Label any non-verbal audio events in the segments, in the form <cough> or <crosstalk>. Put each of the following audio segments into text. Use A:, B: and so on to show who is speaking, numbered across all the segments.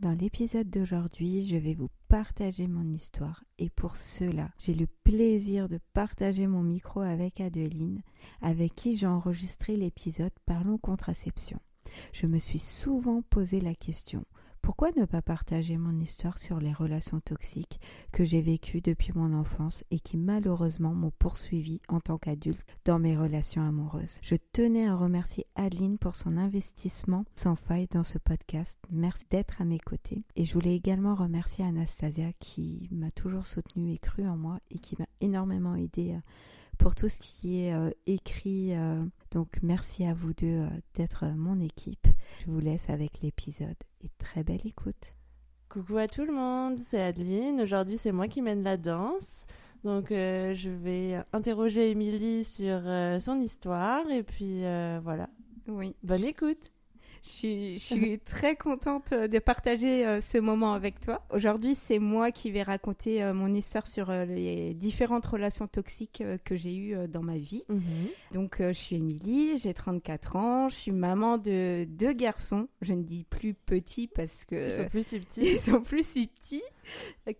A: Dans l'épisode d'aujourd'hui, je vais vous partager mon histoire et pour cela, j'ai le plaisir de partager mon micro avec Adeline, avec qui j'ai enregistré l'épisode Parlons contraception. Je me suis souvent posé la question pourquoi ne pas partager mon histoire sur les relations toxiques que j'ai vécues depuis mon enfance et qui malheureusement m'ont poursuivi en tant qu'adulte dans mes relations amoureuses? Je tenais à remercier Adeline pour son investissement sans faille dans ce podcast. Merci d'être à mes côtés. Et je voulais également remercier Anastasia qui m'a toujours soutenue et cru en moi et qui m'a énormément aidé pour tout ce qui est euh, écrit. Euh, donc merci à vous deux euh, d'être mon équipe. Je vous laisse avec l'épisode et très belle écoute.
B: Coucou à tout le monde, c'est Adeline. Aujourd'hui c'est moi qui mène la danse. Donc je vais interroger Émilie sur son histoire et puis voilà.
A: Oui.
B: Bonne écoute.
A: Je suis, <laughs> très contente euh, de partager euh, ce moment avec toi. Aujourd'hui, c'est moi qui vais raconter euh, mon histoire sur les différentes relations toxiques que j'ai eues dans ma vie. Mhm. Donc, je suis Émilie, j'ai 34 ans, je suis maman de deux garçons. Je ne dis plus petits parce que...
B: Ils sont plus si petits. <laughs>
A: Ils sont plus si petits,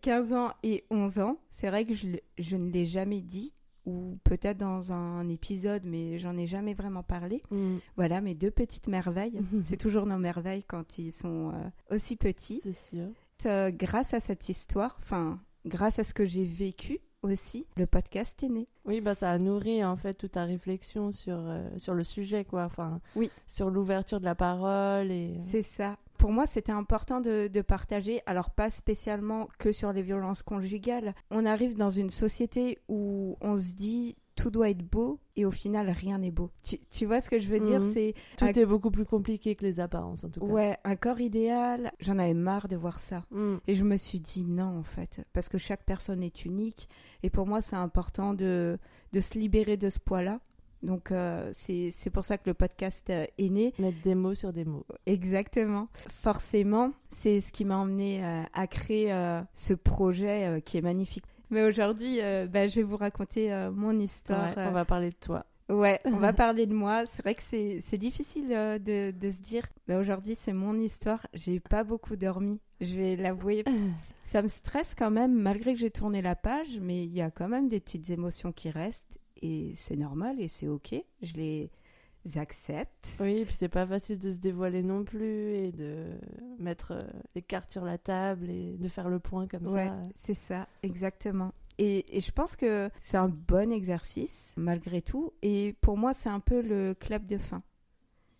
A: 15 ans et 11 ans. C'est vrai que je, je ne l'ai jamais dit, ou peut-être dans un épisode, mais j'en ai jamais vraiment parlé. Mm. Voilà, mes deux petites merveilles. <laughs> c'est toujours nos merveilles quand ils sont euh, aussi petits.
B: C'est sûr.
A: Euh, grâce à cette histoire, enfin, grâce à ce que j'ai vécu aussi, le podcast est né.
B: Oui, bah ça a nourri en fait toute ta réflexion sur, euh, sur le sujet, quoi. Enfin, oui. sur l'ouverture de la parole et.
A: C'est ça pour moi, c'était important de, partager, alors pas spécialement que sur les violences conjugales. On arrive dans une société où on se dit tout doit être beau et au final rien n'est beau. Tu, vois ce que je veux dire?
B: Mhm.
A: C'est
B: tout est beaucoup plus compliqué que les apparences en tout cas.
A: Ouais, un corps idéal. J'en avais marre de voir ça
B: mm.
A: et je me suis dit non en fait parce que chaque personne est unique et pour moi c'est important de de se libérer de ce poids-là donc euh, c'est pour ça que le podcast euh, est né.
B: Mettre des mots sur des mots.
A: Exactement. Forcément, c'est ce qui m'a emmené euh, à créer ce projet qui est magnifique. Mais aujourd'hui, bah, je vais vous raconter mon histoire.
B: on va parler de toi.
A: Ouais, on va <laughs> parler de moi. C'est vrai que c'est difficile de, de, se dire, bah, aujourd'hui c'est mon histoire. J'ai pas beaucoup dormi, je vais l'avouer. <clears throat> Ça me stresse quand même, malgré que j'ai tourné la page, mais il y a quand même des petites émotions qui restent et c'est normal et c'est ok. Je les accepte.
B: Oui, et puis c'est pas facile de se dévoiler non plus et de mettre euh, les cartes sur la table et de faire le point comme
A: ouais,
B: ça.
A: C'est ça, exactement. Et, et, je pense que c'est un bon exercice malgré tout. Et pour moi, c'est un peu le clap de fin.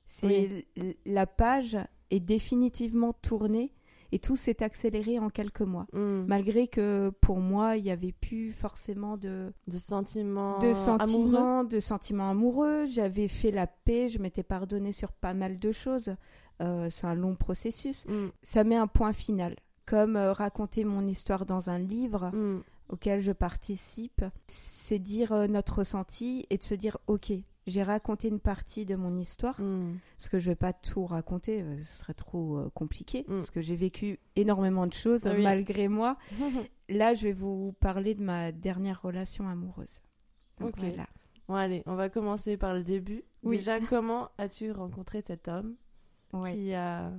A: C'est la page est définitivement tournée et tout s'est accéléré en quelques mois.
B: Mm.
A: Malgré que pour moi, il n'y avait plus forcément de,
B: de sentiments,
A: de sentiments, amoureux? de sentiments amoureux. J'avais fait la paix, je m'étais pardonné sur pas mal de choses. Euh, c'est un long processus.
B: Mm.
A: Ça met un point final. Comme euh, raconter mon histoire dans un livre.
B: Mm.
A: auquel je participe, c'est dire euh, notre ressenti et de se dire ok, j'ai raconté une partie de mon histoire,
B: Mm.
A: parce que je vais pas tout raconter, euh, ce serait trop euh, compliqué,
B: Mm.
A: parce que j'ai vécu énormément de choses
B: oui.
A: malgré moi. <laughs> Là, je vais vous parler de ma dernière relation amoureuse. Donc,
B: Ok.
A: voilà.
B: Bon, allez, on va commencer par le début.
A: Oui.
B: Déjà, <laughs> comment as-tu rencontré cet homme
A: Ouais.
B: qui a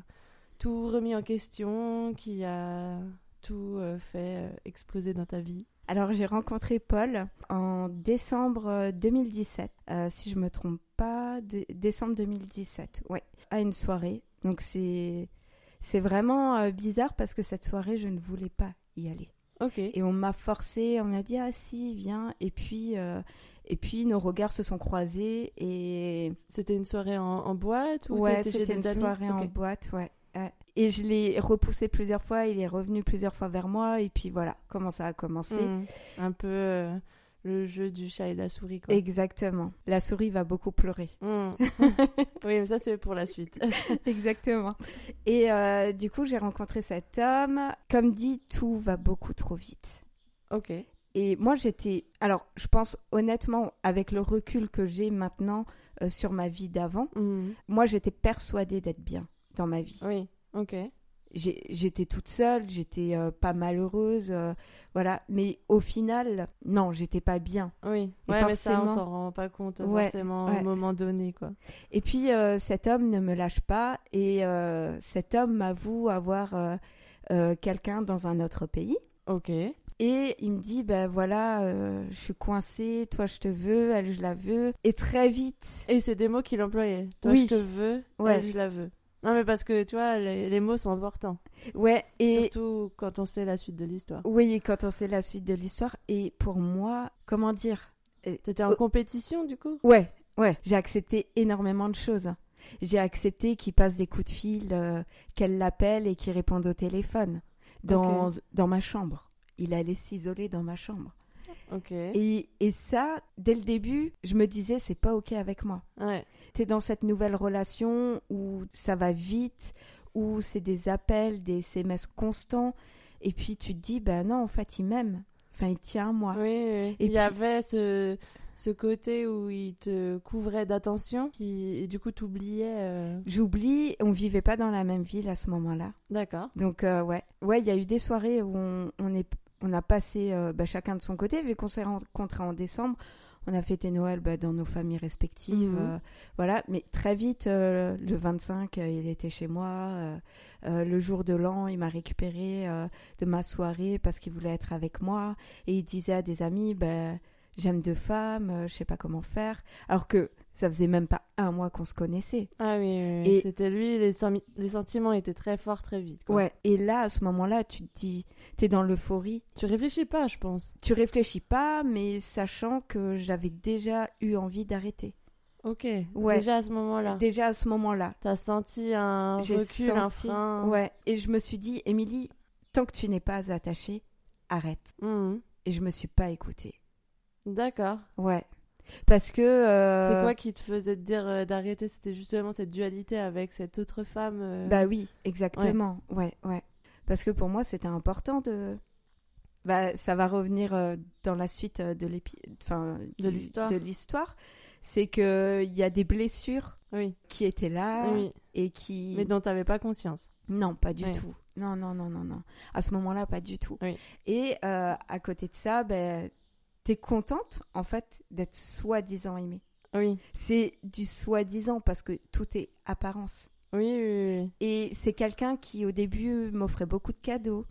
B: tout remis en question, qui a tout euh, fait exploser dans ta vie?
A: Alors, j'ai rencontré Paul en décembre euh, 2017, euh, si je me trompe pas, dé- décembre 2017, ouais, à une soirée. Donc, c'est c'est vraiment euh, bizarre parce que cette soirée, je ne voulais pas y aller.
B: Ok.
A: Et on m'a forcé, on m'a dit ah si viens et puis euh, et puis nos regards se sont croisés et
B: C'était une soirée en, en boîte ou
A: ouais
B: c'était
A: une
B: amis?
A: soirée en boîte ouais. Et je l'ai repoussé plusieurs fois, il est revenu plusieurs fois vers moi et puis voilà comment ça a commencé.
B: Mm. Un peu euh, le jeu du chat et la souris quoi.
A: Exactement. La souris va beaucoup pleurer.
B: Mm. <laughs> oui, mais ça c'est pour la suite. <laughs>
A: Exactement. Et euh, du coup j'ai rencontré cet homme. Comme dit, tout va beaucoup trop vite.
B: ok.
A: Et moi, j'étais. Alors, je pense honnêtement, avec le recul que j'ai maintenant euh, sur ma vie d'avant,
B: Mm.
A: moi, j'étais persuadée d'être bien dans ma vie.
B: Oui. Ok.
A: J'étais toute seule, j'étais euh, pas malheureuse, euh, voilà. Mais au final, non, j'étais pas bien.
B: Oui. Ouais, mais ça on
A: forcément-
B: s'en rend pas compte
A: Ouais,
B: forcément
A: ouais.
B: au moment donné quoi.
A: Et puis, euh, cet homme ne me lâche pas et cet homme m'avoue avoir quelqu'un dans un autre pays.
B: Ok.
A: Et il me dit, ben voilà, euh, je suis coincée, toi je te veux, elle je la veux. Et très vite,
B: Et c'est des mots qu'il employait. Toi,
A: Oui.
B: je te veux,
A: Ouais.
B: elle, je la veux. Non, mais parce que, tu vois, les, les mots sont importants.
A: ouais, et
B: Surtout quand on sait la suite de l'histoire.
A: oui, quand on sait la suite de l'histoire, et pour moi, comment dire
B: T'étais en compétition, du coup?
A: Ouais, ouais, j'ai accepté énormément de choses. J'ai accepté qu'il passe des coups de fil, euh, qu'elle l'appelle et qu'il réponde au téléphone dans, dans ma chambre. Il allait s'isoler dans ma chambre. Et, et ça, dès le début, je me disais, c'est pas OK avec moi.
B: Ouais.
A: T'es dans cette nouvelle relation où ça va vite, où c'est des appels, des SMS constants, et puis tu te dis, ben non, en fait, il m'aime. Enfin, il tient à moi.
B: Oui, oui.
A: Et
B: il
A: puis-
B: y avait ce, ce côté où il te couvrait d'attention qui, et du coup, t'oubliais. euh,
A: J'oublie, on vivait pas dans la même ville à ce moment-là.
B: D'accord.
A: Donc, euh, ouais. Ouais, il y a eu des soirées où on, on est, on a passé euh, bah, chacun de son côté, vu qu'on s'est rencontrés en décembre. On a fêté Noël bah, dans nos familles respectives.
B: Mhm.
A: euh, voilà, mais très vite, euh, le 25, euh, il était chez moi. le jour de l'an, il m'a récupéré de ma soirée parce qu'il voulait être avec moi. Et il disait à des amis, ben, j'aime deux femmes, je sais pas comment faire. Alors que ça faisait même pas un mois qu'on se connaissait.
B: Ah oui, oui, oui.
A: Et-
B: c'était lui, les, sentiments étaient très forts très vite. quoi.
A: Ouais. Et là, à ce moment-là, tu te dis, t'es dans l'euphorie.
B: Tu réfléchis pas, je pense.
A: Tu réfléchis pas, mais sachant que j'avais déjà eu envie d'arrêter.
B: Ok.
A: Ouais.
B: Déjà à ce moment-là.
A: Déjà à ce moment-là.
B: T'as senti un
A: J'ai
B: recul, un frein.
A: Ouais. Et je me suis dit, Émilie, tant que tu n'es pas attachée, arrête.
B: Mhm.
A: Et je me suis pas écoutée.
B: D'accord.
A: Ouais. Parce que. euh,
B: C'est quoi qui te faisait te dire euh, d'arrêter? C'était justement cette dualité avec cette autre femme. euh,
A: Bah oui, exactement. Ouais, ouais. Parce que pour moi, c'était important de. Bah, ça va revenir dans la suite de l'épi... enfin,
B: De l'histoire.
A: De l'histoire. C'est que il y a des blessures
B: Oui.
A: qui étaient là
B: oui.
A: et qui.
B: Mais dont t'avais pas conscience.
A: Non, pas du
B: Oui.
A: tout. Non, non, non, non, non. À ce moment-là, pas du tout. Et euh, à côté de ça, ben, t'es contente, en fait, d'être soi-disant aimée.
B: Oui.
A: C'est du soi-disant parce que tout est apparence.
B: Oui, oui, oui.
A: Et c'est quelqu'un qui, au début, m'offrait beaucoup de cadeaux,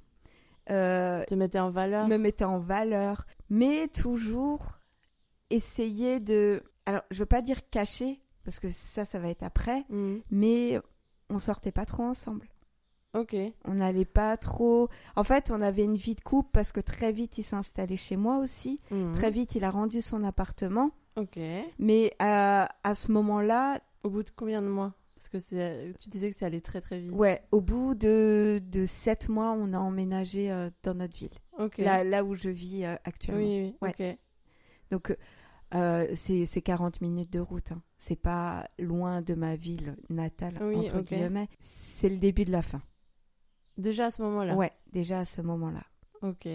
A: euh,
B: Te mettais en valeur.
A: me mettait en valeur, mais toujours essayer de. Alors, je veux pas dire cacher, parce que ça, ça va être après,
B: Mhm.
A: mais on sortait pas trop ensemble.
B: Ok.
A: On n'allait pas trop. En fait, on avait une vie de couple parce que très vite, il s'est installé chez moi aussi.
B: Mhm.
A: Très vite, il a rendu son appartement.
B: Ok.
A: Mais à, à ce moment-là,
B: Au bout de combien de mois? Parce que c'est, tu disais que ça allait très très vite.
A: ouais, au bout de, de sept mois, on a emménagé euh, dans notre ville.
B: Ok.
A: Là, là où je vis euh, actuellement.
B: oui, oui.
A: Ouais.
B: Ok.
A: Donc, euh, c'est c'est 40 minutes de route. Hein. C'est pas loin de ma ville natale,
B: Oui,
A: entre
B: ok.
A: guillemets. C'est le début de la fin.
B: Déjà à ce moment-là?
A: Ouais, déjà à ce moment-là.
B: Ok.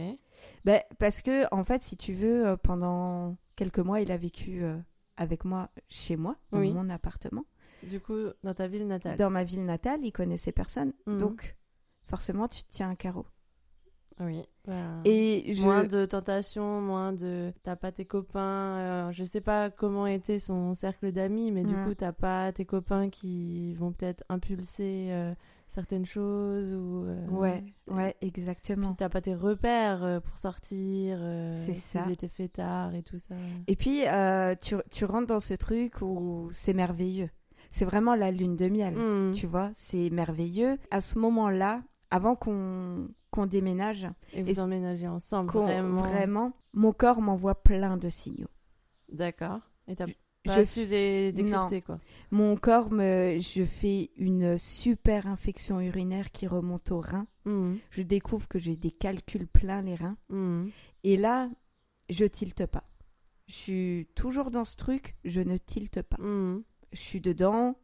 A: Ben, parce que, en fait, si tu veux, euh, pendant quelques mois, il a vécu euh, avec moi chez moi, dans
B: Oui.
A: mon appartement.
B: Du coup, dans ta ville natale.
A: Dans ma ville natale, il connaissait personne.
B: Mhm.
A: Donc, forcément, tu te tiens un carreau.
B: Oui. bah,
A: Et je...
B: Moins de tentations, moins de. T'as pas tes copains. euh, je sais pas comment était son cercle d'amis, mais du
A: Ouais.
B: coup, t'as pas tes copains qui vont peut-être impulser euh, certaines choses ou. euh,
A: Ouais, ouais,
B: Puis
A: exactement.
B: t'as pas tes repères euh, pour sortir. euh,
A: C'est ça.
B: était fait tard et tout ça.
A: Et puis, euh, tu, tu rentres dans ce truc où c'est merveilleux. C'est vraiment la lune de miel.
B: Hmm.
A: Tu vois, c'est merveilleux. À ce moment-là, avant qu'on qu'on déménage,
B: Et vous
A: et-
B: emménagez ensemble, vraiment.
A: vraiment, mon corps m'envoie plein de signaux.
B: D'accord. Et t'as
A: Je-
B: pas
A: je-
B: su les décrypter, quoi.
A: Mon corps me, je fais une super infection urinaire qui remonte au rein.
B: Hmm.
A: Je découvre que j'ai des calculs pleins les reins.
B: Hmm.
A: Et là, je tilte pas. Je suis toujours dans ce truc, je ne tilte pas.
B: Hmm.
A: Je suis dedans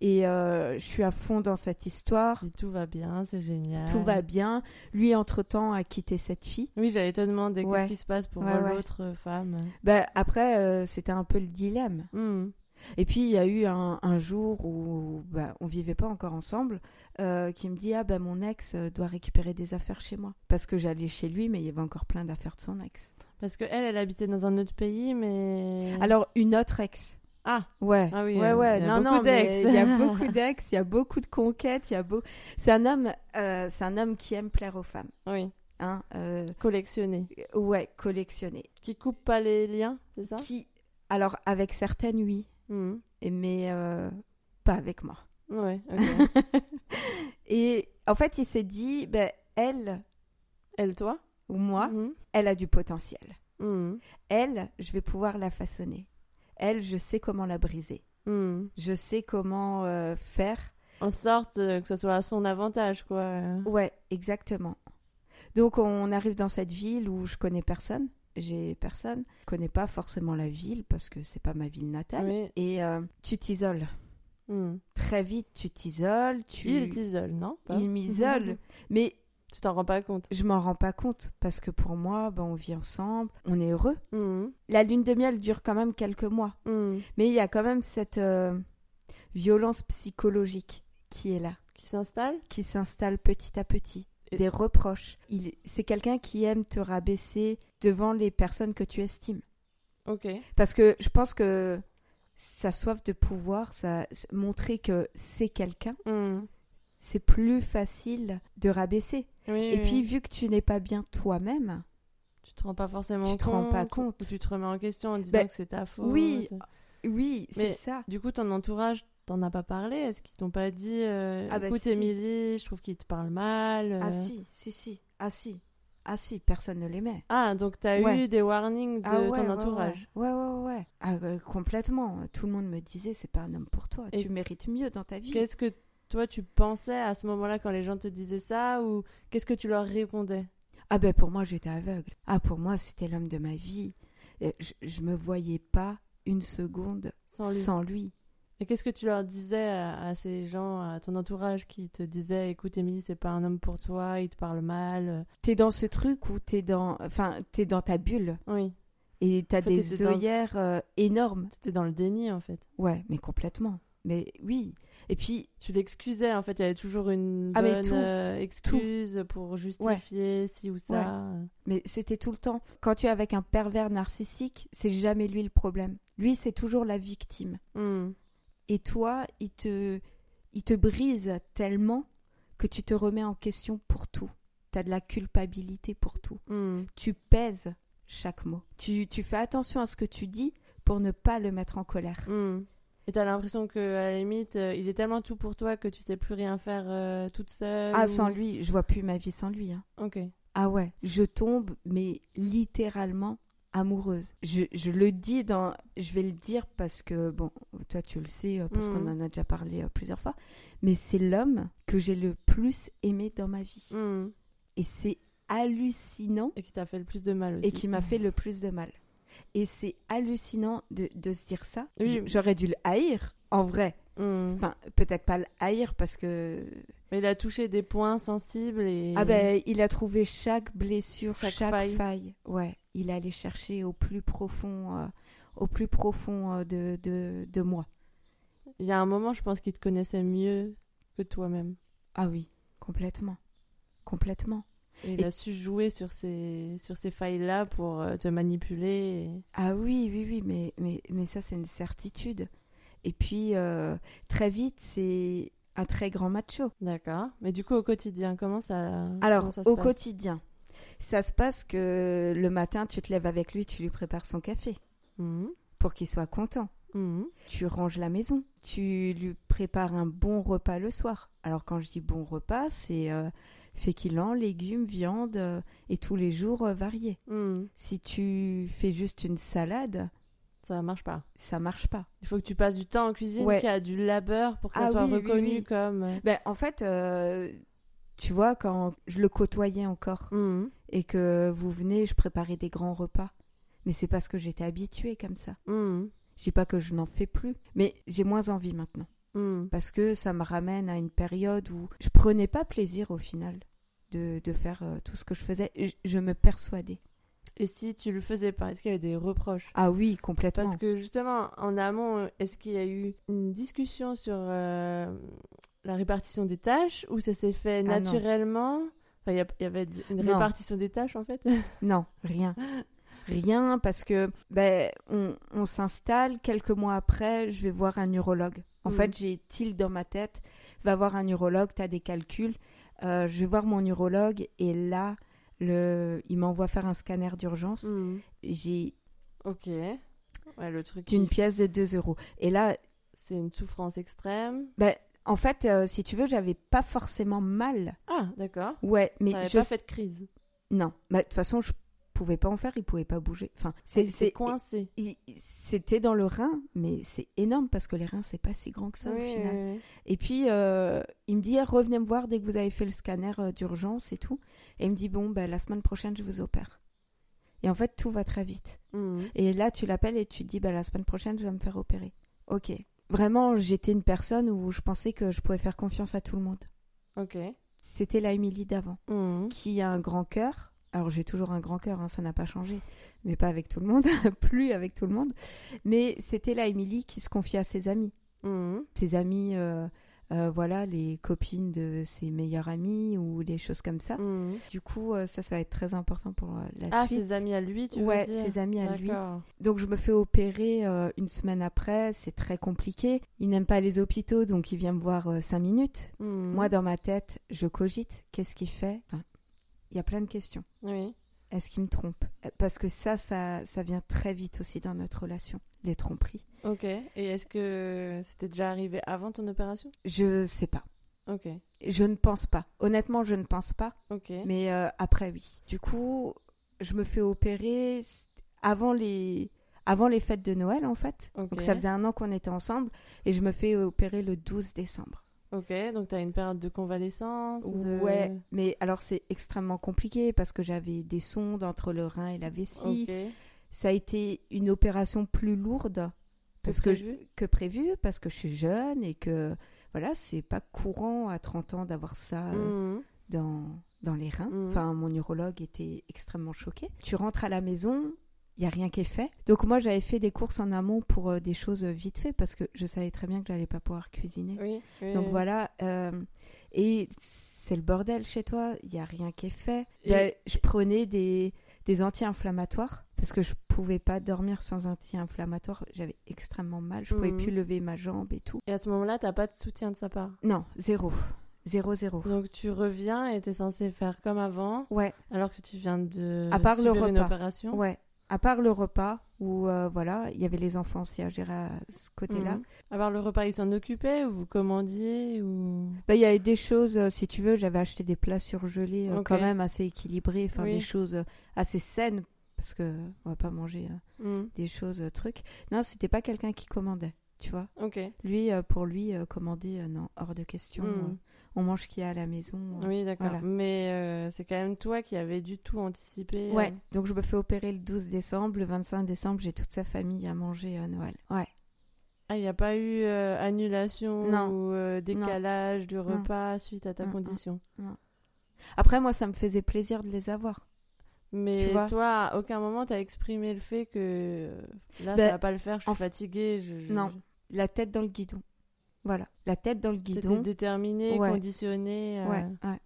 A: et euh, je suis à fond dans cette histoire.
B: Tout va bien, c'est génial.
A: Tout va bien. Lui, entre-temps, a quitté cette fille.
B: Oui, j'allais te demander
A: Ouais.
B: qu'est-ce qui se passe pour
A: Ouais, ouais.
B: l'autre euh, femme.
A: Bah, après, euh, c'était un peu le dilemme.
B: Hmm.
A: Et puis, il y a eu un, un jour où bah, on vivait pas encore ensemble, euh, qui me dit Ah, ben mon ex doit récupérer des affaires chez moi. Parce que j'allais chez lui, mais il y avait encore plein d'affaires de son ex.
B: Parce que elle, elle habitait dans un autre pays, mais.
A: Alors, une autre ex.
B: Ah,
A: Ouais,
B: Ah oui,
A: ouais,
B: euh,
A: ouais.
B: il y a
A: non,
B: beaucoup
A: non,
B: d'ex.
A: il y a <laughs> beaucoup d'ex, il y a beaucoup de conquêtes, il y a beau. C'est un homme, euh, c'est un homme qui aime plaire aux femmes,
B: oui.
A: hein. euh,
B: Collectionner.
A: ouais, collectionner.
B: Qui coupe pas les liens, c'est ça?
A: Qui, alors avec certaines oui, et- mais euh, pas avec moi.
B: Ouais. <laughs>
A: Et en fait, il s'est dit, ben elle
B: elle, toi?
A: ou moi,
B: Hmm.
A: elle a du potentiel.
B: Hmm.
A: Elle, je vais pouvoir la façonner. Elle, je sais comment la briser.
B: Hmm.
A: Je sais comment euh, faire
B: En sorte euh, que ce soit à son avantage, quoi.
A: Ouais, exactement. Donc on arrive dans cette ville où je connais personne. J'ai personne. Je connais pas forcément la ville parce que c'est pas ma ville natale.
B: Oui.
A: Et euh, tu t'isoles.
B: Hmm.
A: Très vite, tu t'isoles. Tu...
B: Il t'isole, non? Pas?
A: Il m'isole. <laughs> Mais
B: Tu t'en rends pas compte?
A: Je m'en rends pas compte parce que pour moi, ben, on vit ensemble, on est heureux.
B: Hmm.
A: La lune de miel dure quand même quelques mois.
B: Hmm.
A: Mais il y a quand même cette euh, violence psychologique qui est là,
B: Qui s'installe?
A: Qui s'installe petit à petit.
B: Et-
A: Des reproches. Il, c'est quelqu'un qui aime te rabaisser devant les personnes que tu estimes.
B: Ok.
A: Parce que je pense que sa soif de pouvoir, ça montrer que c'est quelqu'un,
B: Hmm.
A: c'est plus facile de rabaisser.
B: Oui,
A: Et
B: oui.
A: puis vu que tu n'es pas bien toi-même,
B: tu te rends pas forcément
A: tu
B: compte.
A: te rends pas
B: ou
A: compte.
B: Tu te remets en question en disant
A: Ben,
B: que c'est ta faute.
A: oui, oui, c'est ça.
B: Du coup, ton entourage, t'en as pas parlé? Est-ce qu'ils t'ont pas dit euh,
A: Ah bah
B: Écoute,
A: si.
B: Émilie, je trouve qu'il te parle mal. euh.
A: Ah si, si, si, ah si, ah si, personne ne l'aimait.
B: Ah, donc t'as
A: Ouais.
B: eu des warnings de
A: Ah ouais,
B: ton
A: ouais,
B: entourage.
A: Ouais, ouais, ouais. ouais. Ah, euh, complètement. Tout le monde me disait, c'est pas un homme pour toi.
B: Et
A: Tu mérites mieux dans ta vie.
B: Qu'est-ce que toi tu pensais à ce moment-là quand les gens te disaient ça ou qu'est-ce que tu leur répondais?
A: Ah ben pour moi, j'étais aveugle. Ah pour moi, c'était l'homme de ma vie. Euh, Je, je me voyais pas une seconde
B: sans lui
A: sans lui.
B: Et qu'est-ce que tu leur disais à, à ces gens, à ton entourage qui te disaient écoute Émilie, c'est pas un homme pour toi, il te parle mal?
A: T'es dans ce truc où t'es dans, enfin, t'es dans ta bulle
B: Oui,
A: et t'as
B: En fait,
A: des
B: t'étais dans-
A: œillères euh, énormes.
B: t'étais dans le déni en fait.
A: Ouais, mais complètement. Mais oui. Et puis,
B: Tu l'excusais en fait, il y avait toujours une
A: Ah, mais
B: bonne
A: tout,
B: euh, excuse pour justifier ci ou ça.
A: mais c'était tout le temps. Quand tu es avec un pervers narcissique, c'est jamais lui le problème. Lui, c'est toujours la victime.
B: Hmm.
A: Et toi, il te, il te brise tellement que tu te remets en question pour tout. Tu as de la culpabilité pour tout.
B: Hmm.
A: Tu pèses chaque mot. Tu, tu fais attention à ce que tu dis pour ne pas le mettre en colère.
B: Hmm. Et t'as l'impression que à la limite, euh, il est tellement tout pour toi que tu sais plus rien faire euh, toute seule.
A: Ah,
B: ou-
A: sans lui, je vois plus ma vie sans lui. hein.
B: Ok.
A: Ah ouais, je tombe, mais littéralement amoureuse. Je, je le dis dans... Je vais le dire parce que, bon, toi tu le sais, euh, parce qu'on en a déjà parlé plusieurs fois, mais c'est l'homme que j'ai le plus aimé dans ma vie.
B: Hmm.
A: Et c'est hallucinant
B: Et qui t'a fait le plus de mal aussi.
A: et qui m'a fait le plus de mal. Et c'est hallucinant de, de se dire ça.
B: Oui.
A: J'aurais dû le haïr, en vrai.
B: Hmm.
A: Enfin, peut-être pas le haïr parce que...
B: Mais il a touché des points sensibles et.
A: Ah ben, il a trouvé chaque blessure,
B: Chaque
A: chaque,
B: faille.
A: faille. Ouais, il allé chercher au plus profond, euh, au plus profond euh, de, de, de moi.
B: Il y a un moment, je pense qu'il te connaissait mieux que toi-même.
A: Ah oui, complètement. Complètement.
B: Et il
A: Et-
B: a su jouer sur ces, sur ces failles-là pour euh, te manipuler. et-
A: Ah oui, oui, oui, mais, mais, mais ça, c'est une certitude. Et puis, euh, très vite, c'est un très grand macho.
B: D'accord. Mais du coup, au quotidien, comment ça,
A: Alors,
B: comment ça se
A: au
B: passe?
A: quotidien, ça se passe que le matin, tu te lèves avec lui, tu lui prépares son café
B: Mhm.
A: pour qu'il soit content.
B: Mhm.
A: Tu ranges la maison, tu lui prépares un bon repas le soir. Alors, quand je dis bon repas, c'est euh, féculents, légumes, viande euh, et tous les jours euh, variés.
B: Mhm.
A: Si tu fais juste une salade,
B: Ça marche pas.
A: ça marche pas.
B: Il faut que tu passes du temps en cuisine,
A: Ouais.
B: qu'il y a du labeur pour que ça
A: Ah
B: soit
A: oui,
B: reconnu
A: oui.
B: comme. euh,
A: Ben, en fait, euh, tu vois, quand je le côtoyais encore
B: Mhm.
A: et que vous venez, je préparais des grands repas. Mais c'est parce que j'étais habituée comme ça.
B: Mhm.
A: Je dis pas que je n'en fais plus, mais j'ai moins envie maintenant.
B: Mhm.
A: Parce que ça me ramène à une période où je prenais pas plaisir au final de, de faire euh, tout ce que je faisais. Je, je me persuadais.
B: Et si tu le faisais pas, est-ce qu'il y avait des reproches?
A: Ah oui, complètement.
B: Parce que justement, en amont, est-ce qu'il y a eu une discussion sur euh, la répartition des tâches ou ça s'est fait
A: Ah
B: naturellement? Enfin, il y, il avait une
A: Non.
B: répartition des tâches en fait? <laughs>
A: Non, rien. Rien parce que ben, on, on s'installe, quelques mois après, je vais voir un neurologue. En
B: Mhm.
A: fait, j'ai til dans ma tête, va voir un neurologue, tu as des calculs. Euh, je vais voir mon neurologue et là, le, il m'envoie faire un scanner d'urgence.
B: Mhm.
A: J'ai
B: Ok. Ouais, le truc. qui-
A: pièce de 2 euros. Et là,
B: C'est une souffrance extrême.
A: ben, en fait, euh, si tu veux, j'avais pas forcément mal.
B: Ah, d'accord.
A: Ouais, mais je
B: pas fait de crise.
A: non. Bah, De toute façon, je pouvais pas en faire, il pouvait pas bouger. Enfin, c'est
B: coincé.
A: il- c'était dans le rein, mais c'est énorme parce que les reins, c'est pas si grand que ça
B: Oui,
A: au final.
B: oui, oui.
A: Et puis, euh, il me dit, revenez me voir dès que vous avez fait le scanner euh, d'urgence et tout. Et il me dit, bon, ben, la semaine prochaine, je vous opère. Et en fait, tout va très vite.
B: Mhm.
A: Et là, tu l'appelles et tu te dis, bah, la semaine prochaine, je vais me faire opérer. Ok. Vraiment, j'étais une personne où je pensais que je pouvais faire confiance à tout le monde.
B: Ok.
A: C'était la Émilie d'avant,
B: Mhm.
A: qui a un grand cœur. Alors, j'ai toujours un grand cœur, hein, ça n'a pas changé. Mais pas avec tout le monde, <laughs> plus avec tout le monde. Mais c'était la Émilie qui se confiait à ses amis.
B: Mhm.
A: ses amis, euh, euh, voilà, les copines de ses meilleurs amis ou des choses comme ça.
B: Mhm.
A: Du coup, euh, ça, ça va être très important pour la
B: Ah,
A: suite.
B: ses amis à lui, tu
A: Ouais,
B: veux dire
A: ses amis à lui. Donc, je me fais opérer une semaine après. C'est très compliqué. Il n'aime pas les hôpitaux, donc il vient me voir cinq minutes.
B: Mhm.
A: Moi, dans ma tête, je cogite. Qu'est-ce qu'il fait? Enfin, Il y a plein de questions.
B: Oui.
A: Est-ce qu'il me trompe? Parce que ça, ça, ça vient très vite aussi dans notre relation, les tromperies.
B: Ok. Et est-ce que c'était déjà arrivé avant ton opération?
A: Je sais pas.
B: Ok.
A: Je ne pense pas. Honnêtement, je ne pense pas.
B: Ok.
A: Mais euh, après, oui. Du coup, je me fais opérer avant les, avant les fêtes de Noël, en fait.
B: Ok.
A: Donc, ça faisait un an qu'on était ensemble. Et je me fais opérer le 12 décembre.
B: Ok, donc tu as une période de convalescence de-
A: Ouais, mais alors c'est extrêmement compliqué parce que j'avais des sondes entre le rein et la vessie. Ça a été une opération plus lourde parce que,
B: prévu
A: que prévu parce que je suis jeune et que voilà, c'est pas courant à 30 ans d'avoir ça. euh,
B: Mhm.
A: dans, dans les reins.
B: Mhm.
A: Enfin, mon neurologue était extrêmement choqué. Tu rentres à la maison, il y a rien qui est fait. Donc moi, j'avais fait des courses en amont pour euh, des choses euh, vite fait parce que je savais très bien que j'allais pas pouvoir cuisiner.
B: Oui. oui,
A: Donc voilà. euh, et c'est le bordel chez toi. Il y a rien qui est fait.
B: Et-
A: Ben, je prenais des des anti-inflammatoires parce que je pouvais pas dormir sans anti-inflammatoires. J'avais extrêmement mal. Je pouvais
B: Mhm.
A: plus lever ma jambe et tout.
B: Et à ce moment-là, t'as pas de soutien de sa part?
A: Non, zéro, zéro, zéro.
B: Donc tu reviens et t'es censé faire comme avant,
A: Ouais.
B: alors que tu viens de
A: À part le
B: subir une
A: repas.
B: opération?
A: Ouais. À part le repas, où euh, voilà, il y avait les enfants aussi à gérer à ce côté-là.
B: Mhm. À part le repas, ils s'en occupaient ou vous commandiez ou?
A: Bah, il y avait des choses, euh, si tu veux, j'avais acheté des plats surgelés euh, quand même assez équilibrés, enfin
B: Oui.
A: des choses assez saines, parce que on va pas manger euh,
B: Mhm.
A: des choses trucs. Non, c'était pas quelqu'un qui commandait, tu vois.
B: Ok.
A: Lui, pour lui, commander, non, hors de question.
B: Mhm.
A: On mange ce qu'il y a à la maison. euh.
B: Oui, d'accord.
A: voilà.
B: Mais euh, c'est quand même toi qui avais du tout anticipé.
A: Ouais,
B: euh,
A: donc je me fais opérer le 12 décembre. Le 25 décembre, j'ai toute sa famille à manger à Noël. Ouais.
B: Ah, il n'y a pas eu euh, annulation
A: Non.
B: ou décalage du repas suite à ta
A: Mm, mm.
B: condition?
A: Après, moi, ça me faisait plaisir de les avoir.
B: Mais
A: Tu
B: toi, à aucun moment, t'as exprimé le fait que là,
A: Ben,
B: ça va pas le faire, je suis
A: en-
B: fatiguée. Je, je-
A: Non. La tête dans le guidon. Voilà, la tête dans le
B: T'étais
A: guidon.
B: déterminée,
A: Ouais.
B: conditionnée. euh,
A: Ouais,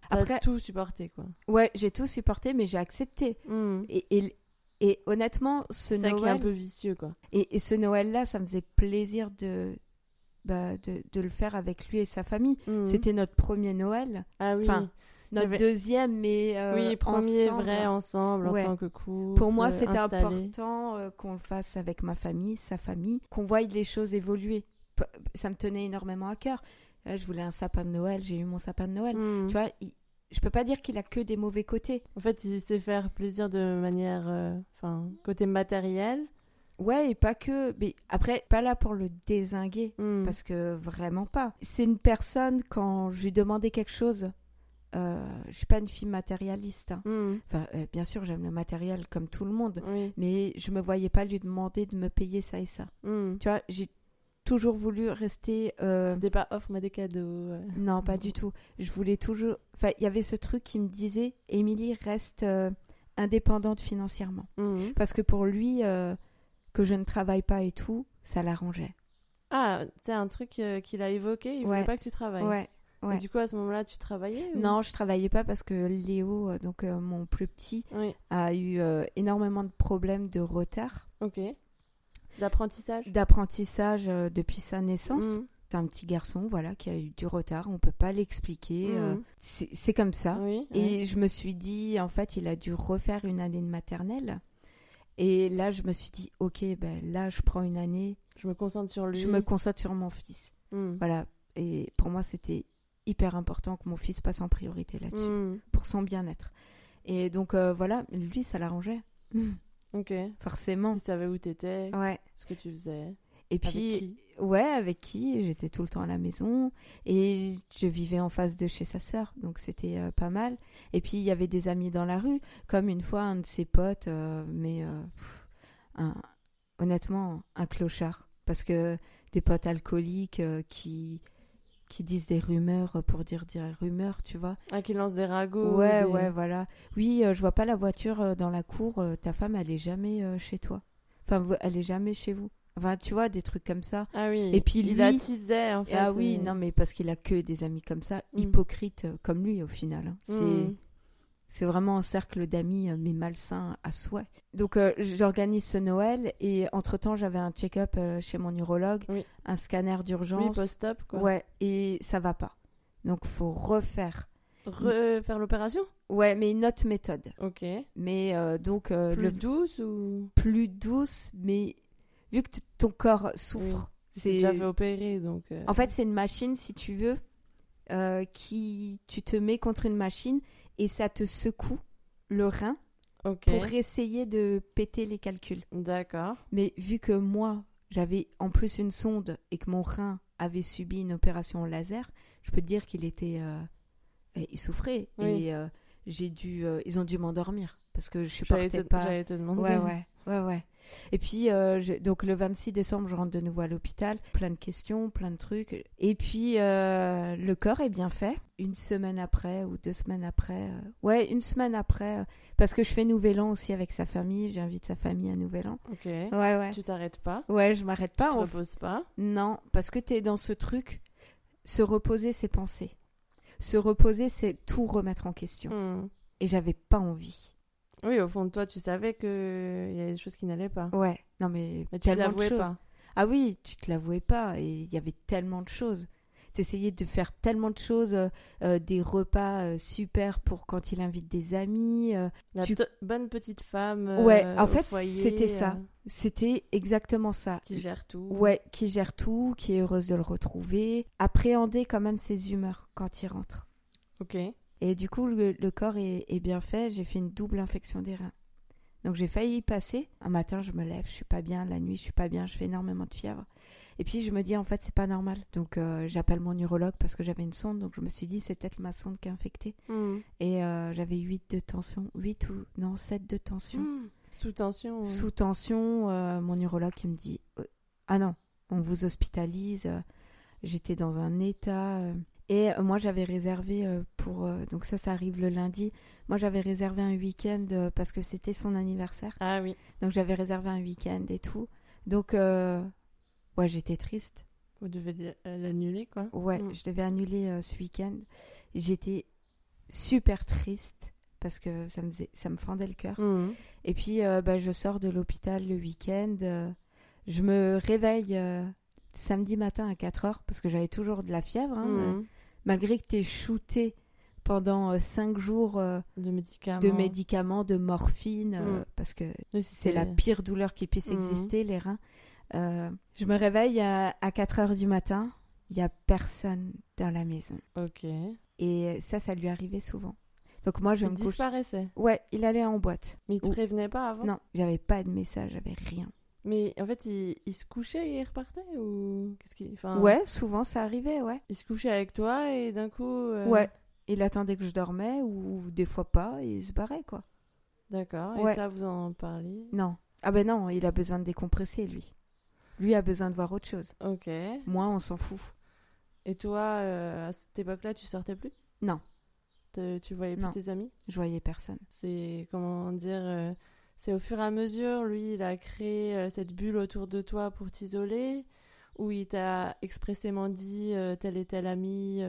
A: Après,
B: tout supporté, quoi.
A: ouais, j'ai tout supporté, mais j'ai accepté.
B: Hmm.
A: Et, et, et honnêtement, ce
B: C'est
A: Noël,
B: un peu vicieux, quoi.
A: et, et ce Noël-là, ça me faisait plaisir de, bah, de, de le faire avec lui et sa famille.
B: Hmm.
A: C'était notre premier Noël,
B: Ah oui.
A: enfin, notre
B: avait-
A: deuxième, mais euh,
B: oui, premier
A: ensemble.
B: vrai ensemble
A: Ouais.
B: en tant que couple.
A: Pour moi, c'était important euh, qu'on le fasse avec ma famille, sa famille, qu'on voie les choses évoluer. Ça me tenait énormément à cœur. Euh, je voulais un sapin de Noël, j'ai eu mon sapin de Noël.
B: Hmm.
A: Tu vois, il- je peux pas dire qu'il a que des mauvais côtés.
B: En fait, il sait faire plaisir de manière, euh, enfin, côté matériel.
A: Ouais, et pas que. Mais après, pas là pour le désinguer,
B: Hmm.
A: parce que vraiment pas. C'est une personne, quand je lui demandais quelque chose, euh, je suis pas une fille matérialiste. hein.
B: Hmm.
A: Enfin, euh, bien sûr, j'aime le matériel comme tout le monde,
B: Oui.
A: mais je me voyais pas lui demander de me payer ça et ça.
B: Hmm.
A: Tu vois, j'ai toujours voulu rester. euh,
B: C'était pas offre-moi des cadeaux. euh.
A: Non, pas du tout. Je voulais toujours. Enfin, il y avait ce truc qui me disait Émilie reste euh, indépendante financièrement.
B: Hmm.
A: Parce que pour lui, euh, que je ne travaille pas et tout, ça l'arrangeait.
B: Ah, c'est un truc euh, qu'il a évoqué. Il voulait
A: Ouais.
B: pas que tu travailles.
A: Ouais.
B: Et
A: ouais.
B: du coup, à ce moment-là, tu travaillais ou-
A: Non, je travaillais pas parce que Léo, donc mon plus petit,
B: Oui.
A: a eu énormément de problèmes de retard,
B: Ok. D'apprentissage.
A: d'apprentissage euh, depuis sa naissance.
B: Hmm.
A: C'est un petit garçon, voilà, qui a eu du retard. On peut pas l'expliquer.
B: Hmm.
A: c'est comme ça.
B: Oui.
A: Et je me suis dit, en fait, il a dû refaire une année de maternelle. Et là, je me suis dit, ok, ben là, je prends une année,
B: Je me concentre sur lui.
A: je me concentre sur mon fils.
B: Hmm.
A: Voilà. Et pour moi, c'était hyper important que mon fils passe en priorité là-dessus,
B: Hmm.
A: pour son bien-être. Et donc, euh, voilà, lui, ça l'arrangeait.
B: Ok. <laughs>
A: Forcément.
B: Il savait où t'étais,
A: Ouais.
B: Ce que tu faisais.
A: Et
B: Avec
A: puis,
B: qui?
A: ouais, avec qui? J'étais tout le temps à la maison. Et je vivais en face de chez sa sœur. Donc, c'était euh, pas mal. Et puis, il y avait des amis dans la rue. Comme une fois, un de ses potes, euh, mais euh, pff, un- honnêtement, un clochard. Parce que des potes alcooliques qui, qui disent des rumeurs pour dire des rumeurs, tu vois.
B: Ah, qui lance des ragots.
A: Ouais,
B: des-
A: ouais, voilà. Oui, je vois pas la voiture dans la cour. ta femme, elle est jamais chez toi. Enfin, vous- elle est jamais chez vous. Enfin, tu vois, des trucs comme ça.
B: Ah oui.
A: Et puis
B: il attisait en fait.
A: ah oui,
B: euh,
A: non, mais parce qu'il a que des amis comme ça,
B: Mm.
A: hypocrites euh, comme lui au final. hein. C'est
B: hmm.
A: c'est vraiment un cercle d'amis, euh, mais malsain à souhait. Donc, euh, j'organise ce Noël et entre-temps, j'avais un check-up euh, chez mon urologue,
B: Oui.
A: un scanner
B: Oui,
A: d'urgence.
B: post-op quoi.
A: ouais, et ça va pas. Donc, faut refaire.
B: Refaire l'opération?
A: Ouais, mais une autre méthode.
B: Ok.
A: Mais euh, donc, euh,
B: Plus
A: le
B: douce ou?
A: plus douce, mais vu que ton corps souffre,
B: C'est
A: c'est
B: déjà fait opérer donc. euh,
A: En fait, c'est une machine, si tu veux, euh, qui tu te mets contre une machine et ça te secoue le rein pour essayer de péter les calculs.
B: D'accord.
A: Mais vu que moi, j'avais en plus une sonde et que mon rein avait subi une opération au laser, je peux te dire qu'il était, il souffrait
B: Oui.
A: et j'ai dû, euh, ils ont dû m'endormir parce que je
B: te,
A: pas.
B: j'allais te demander.
A: Ouais, ouais, ouais, ouais. Et puis, euh, je- donc le 26 décembre, je rentre de nouveau à l'hôpital. Plein de questions, plein de trucs. Et puis, euh, le corps est bien fait. Une semaine après ou deux semaines après. euh, ouais, une semaine après. parce que je fais Nouvel An aussi avec sa famille. J'invite sa famille à Nouvel An.
B: Ok.
A: Ouais, ouais.
B: Tu t'arrêtes pas?
A: Ouais, je m'arrête pas.
B: tu te
A: on-
B: reposes pas?
A: Non, parce que t'es dans ce truc. Se reposer, c'est penser. Se reposer, c'est tout remettre en question.
B: Hmm.
A: Et j'avais pas envie.
B: Oui, au fond de toi, tu savais que il y avait des choses qui n'allaient pas.
A: Ouais, non mais,
B: Mais tu
A: tellement de
B: l'avouais pas.
A: Ah oui, tu te l'avouais pas. Et il y avait tellement de choses. T'essayais de faire tellement de choses, euh, euh, des repas euh, super pour quand il invite des amis.
B: La
A: Tu-
B: bonne petite femme.
A: Ouais, en
B: au
A: fait, c'était ça. C'était exactement ça.
B: qui gère tout.
A: Ouais, qui gère tout, qui est heureuse de le retrouver. Appréhender quand même ses humeurs quand il rentre.
B: Ok.
A: Et du coup, le, le corps est, est bien fait. J'ai fait une double infection des reins. Donc j'ai failli y passer. Un matin, je me lève, je suis pas bien. La nuit, je suis pas bien. Je fais énormément de fièvre. Et puis je me dis en fait c'est pas normal. Donc euh, j'appelle mon urologue parce que j'avais une sonde. Donc je me suis dit c'est peut-être ma sonde qui est infectée.
B: Hmm.
A: Et euh, j'avais 8 de tension. 8 ou non 7 de tension.
B: Hmm. Sous tension. ouais.
A: Sous tension, euh, mon urologue qui me dit Ah non, on vous hospitalise. J'étais dans un état. Et moi, j'avais réservé pour. donc, ça, ça arrive le lundi. Moi, j'avais réservé un week-end parce que c'était son anniversaire.
B: Ah oui.
A: Donc, j'avais réservé un week-end et tout. Donc, euh, ouais, j'étais triste.
B: Vous devez euh, l'annuler, quoi.
A: Ouais,
B: Mm.
A: je devais annuler euh, ce week-end. J'étais super triste parce que ça me, faisait- ça me fendait le cœur.
B: Mhm.
A: Et puis, euh, bah, je sors de l'hôpital le week-end. euh, je me réveille samedi matin à 4 heures parce que j'avais toujours de la fièvre. hein, euh,
B: Mhm.
A: malgré que tu es shooté pendant 5 jours
B: De médicaments.
A: de médicaments, de morphine,
B: Mm.
A: parce que c'est la pire douleur qui puisse exister, les reins. Euh, je me réveille à, à 4 heures du matin. Il n'y a personne dans la maison.
B: Ok.
A: Et ça, ça lui arrivait souvent. Donc moi, je
B: Il
A: me couche.
B: disparaissait.
A: Ouais, il allait en boîte.
B: Mais il te
A: Ou-
B: prévenait pas avant?
A: Non, j'avais pas de message, j'avais rien.
B: Mais en fait, il, il se couchait et il repartait ou qu'est-ce qu'il enfin,
A: Ouais, souvent ça arrivait, ouais.
B: Il se couchait avec toi et d'un coup euh,
A: Ouais. Il attendait que je dormais ou des fois pas et il se barrait, quoi.
B: D'accord.
A: Ouais.
B: Et ça vous en parliez?
A: Non. Ah ben non, il a besoin de décompresser, lui. Lui a besoin de voir autre chose.
B: OK.
A: Moi, on s'en fout.
B: Et toi euh, à cette époque-là, tu sortais plus?
A: Non.
B: Te- tu voyais plus
A: Non.
B: tes amis?
A: Je voyais personne.
B: C'est comment dire euh, c'est au fur et à mesure, lui, il a créé euh, cette bulle autour de toi pour t'isoler ou il t'a expressément dit tel et tel ami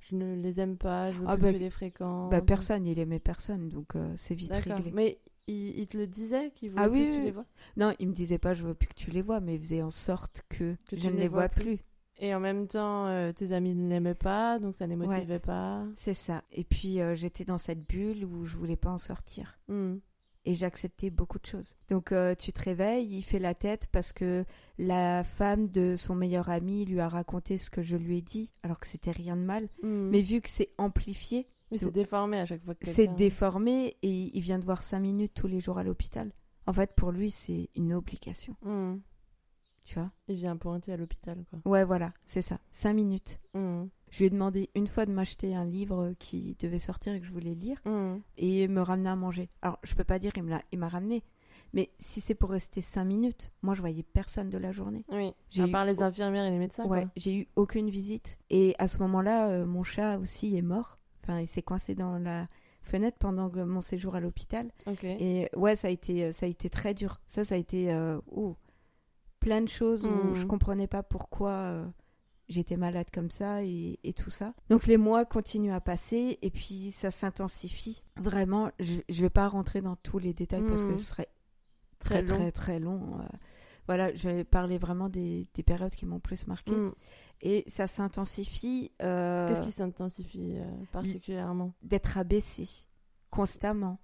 B: je ne les aime pas, je veux
A: Ah
B: plus
A: bah,
B: que tu les fréquentes.
A: Bah personne, il aimait personne, donc c'est vite réglé.
B: Mais il, il te le disait qu'il voulait
A: Ah
B: plus
A: oui,
B: que tu les vois?
A: Non, il me disait pas je veux plus que tu les vois, mais il faisait en sorte que,
B: Que
A: je ne les vois plus.
B: Et en même temps, euh, tes amis ne l'aimaient pas, donc ça les
A: Ouais.
B: motivait pas.
A: C'est ça. Et puis euh, j'étais dans cette bulle où je voulais pas en sortir.
B: Hmm.
A: Et j'acceptais beaucoup de choses. Donc euh, tu te réveilles, il fait la tête parce que la femme de son meilleur ami lui a raconté ce que je lui ai dit, alors que c'était rien de mal.
B: Hmm.
A: Mais vu que c'est amplifié,
B: Mais c'est déformé à chaque fois que
A: c'est déformé et il vient de voir cinq minutes tous les jours à l'hôpital. En fait, pour lui, c'est une obligation.
B: Hmm.
A: Tu vois?
B: Il vient pointer à l'hôpital, quoi.
A: Ouais, voilà, c'est ça. Cinq minutes.
B: Hmm.
A: Je lui ai demandé une fois de m'acheter un livre qui devait sortir et que je voulais lire
B: Hmm.
A: et me ramener à manger. Alors, je peux pas dire il m'a ramené, mais si c'est pour rester cinq minutes, moi je voyais personne de la journée.
B: Oui.
A: J'ai
B: À
A: eu-
B: part les infirmières et les médecins,
A: ouais, j'ai eu aucune visite. Et à ce moment-là, euh, mon chat aussi est mort. Enfin, il s'est coincé dans la fenêtre pendant mon séjour à l'hôpital. Et ouais, ça a été, ça a été très dur. Ça, ça a été euh, oh, plein de choses où
B: Mhm.
A: je comprenais pas pourquoi euh, j'étais malade comme ça et, et tout ça. Donc les mois continuent à passer et puis ça s'intensifie. Vraiment, je, je vais pas rentrer dans tous les détails parce que
B: Mhm.
A: ce serait
B: Très
A: très
B: long.
A: très très long. euh. Voilà, je vais parler vraiment des, des périodes qui m'ont plus marqué.
B: Hmm.
A: Et ça s'intensifie euh,
B: Qu'est-ce qui s'intensifie euh, particulièrement?
A: D'être abaissé constamment,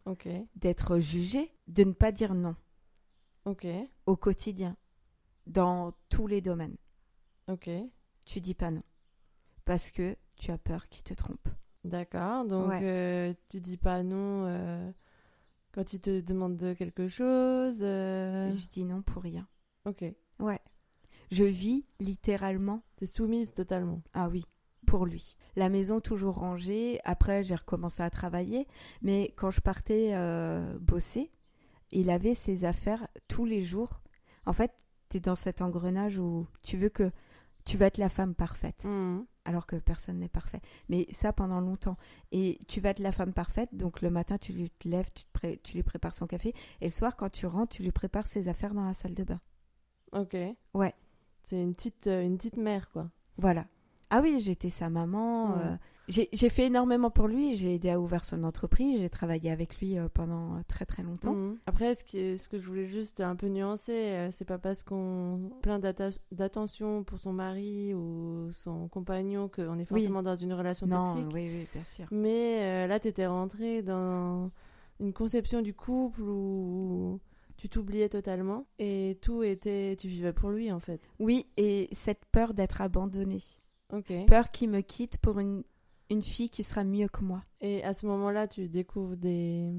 A: d'être jugé, de ne pas dire non.
B: Ok.
A: au quotidien, dans tous les domaines.
B: Ok.
A: Tu dis pas non. Parce que tu as peur qu'il te trompe.
B: D'accord. Donc,
A: Ouais.
B: euh, tu dis pas non quand il te demande de quelque chose.
A: Je dis non pour rien.
B: Ok.
A: Ouais. Je vis littéralement,
B: T'es soumise totalement.
A: ah oui, pour lui. La maison toujours rangée. Après, j'ai recommencé à travailler. Mais quand je partais euh, bosser, il avait ses affaires tous les jours. En fait, tu es dans cet engrenage où tu veux que tu vas être la femme parfaite.
B: Hmm.
A: alors que personne n'est parfait. Mais ça pendant longtemps. Et tu vas être la femme parfaite, donc le matin tu lui te lèves, tu, te pré- tu lui prépares son café, et le soir quand tu rentres, tu lui prépares ses affaires dans la salle de bain.
B: Ok.
A: Ouais.
B: C'est une petite, euh, une petite mère, quoi.
A: Voilà. Ah oui, j'étais sa maman.
B: Ouais.
A: euh, j'ai fait énormément pour lui. J'ai aidé à ouvrir son entreprise. J'ai travaillé avec lui euh, pendant très très longtemps.
B: Mhm. Après, ce que, ce que je voulais juste un peu nuancer, c'est pas parce qu'on plein d'attention pour son mari ou son compagnon qu'on est forcément dans une relation
A: Non,
B: toxique.
A: oui, oui, bien sûr.
B: Mais euh, là, tu étais rentrée dans une conception du couple où tu t'oubliais totalement et tout était. Tu vivais pour lui en fait.
A: Oui, et cette peur d'être abandonnée. Peur qu'il me quitte pour une, une fille qui sera mieux que moi.
B: Et à ce moment-là, tu découvres des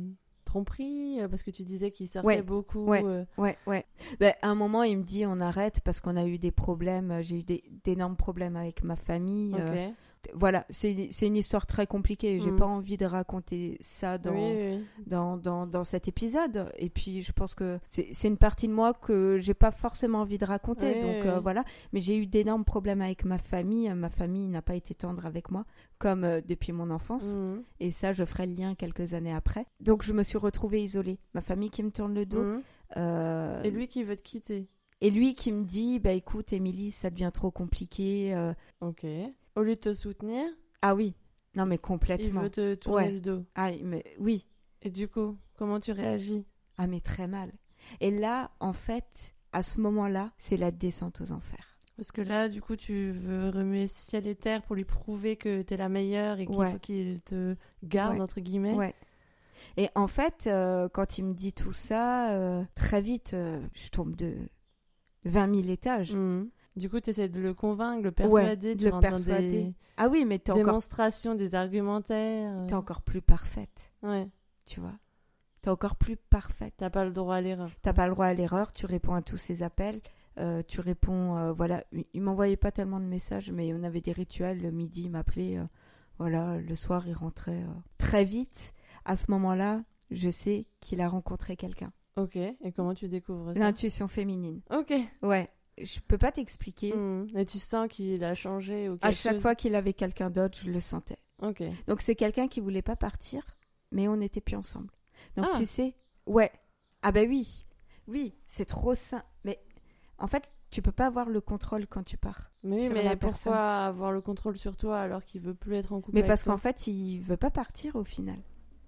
B: tromperies euh, parce que tu disais qu'il sortait
A: Ouais,
B: beaucoup.
A: ouais.
B: euh,
A: Ouais, ouais. Ben, à un moment, il me dit on arrête parce qu'on a eu des problèmes. J'ai eu d'énormes problèmes avec ma famille. euh, Voilà, c'est une histoire très compliquée. J'ai
B: Mm.
A: pas envie de raconter ça dans,
B: Oui, oui.
A: dans, dans, dans cet épisode. Et puis, je pense que c'est une partie de moi que j'ai pas forcément envie de raconter.
B: Oui,
A: donc, euh, voilà. Mais j'ai eu d'énormes problèmes avec ma famille. Ma famille n'a pas été tendre avec moi, comme euh, depuis mon enfance.
B: Mhm.
A: Et ça, je ferai le lien quelques années après. Donc, je me suis retrouvée isolée. Ma famille qui me tourne le dos. Euh,
B: Et lui qui veut te quitter.
A: et lui qui me dit Bah écoute, Émilie, ça devient trop compliqué. euh,
B: Ok. Au lieu de te soutenir,
A: Ah oui, non, mais
B: il
A: complètement.
B: veut te tourner
A: Ouais.
B: le dos.
A: Ah, mais oui,
B: Et du coup, comment tu réagis?
A: Ah, mais très mal. Et là, en fait, à ce moment-là, c'est la descente aux enfers.
B: Parce que là, du coup, tu veux remuer ciel et terre pour lui prouver que t'es la meilleure et qu'il
A: Ouais.
B: faut qu'il te garde,
A: Ouais.
B: entre guillemets.
A: Ouais. Et en fait, euh, quand il me dit tout ça, euh, très vite, euh, je tombe de 20 000 étages.
B: Mhm. Du coup, tu essaies de le convaincre, le persuader,
A: de le persuader.
B: des
A: Ah oui, mais t'es encore,
B: démonstrations, des argumentaires. euh.
A: t'es encore plus parfaite,
B: Ouais.
A: tu vois? T'es encore plus parfaite.
B: T'as pas le droit à l'erreur.
A: T'as pas le droit à l'erreur, tu réponds à tous ces appels, euh, tu réponds, euh, voilà, il m'envoyait pas tellement de messages, mais on avait des rituels, le midi il m'appelait, euh, voilà, le soir il rentrait. Très vite, à ce moment-là, je sais qu'il a rencontré quelqu'un.
B: Ok. Et comment tu découvres ça?
A: L'intuition féminine.
B: Ok.
A: Ouais, je peux pas t'expliquer.
B: Mhm. Et tu sens qu'il a changé ou
A: À chaque
B: chose
A: fois qu'il avait quelqu'un d'autre, je le sentais.
B: Ok.
A: Donc c'est quelqu'un qui voulait pas partir, mais on n'était plus ensemble. Donc
B: Ah.
A: tu sais, ouais. Ah bah oui, oui, c'est trop sain. Mais en fait, tu peux pas avoir le contrôle quand tu pars.
B: Mais, pourquoi
A: personne.
B: avoir le contrôle sur toi alors qu'il veut plus être en couple
A: Mais parce qu'en fait, il veut pas partir au final.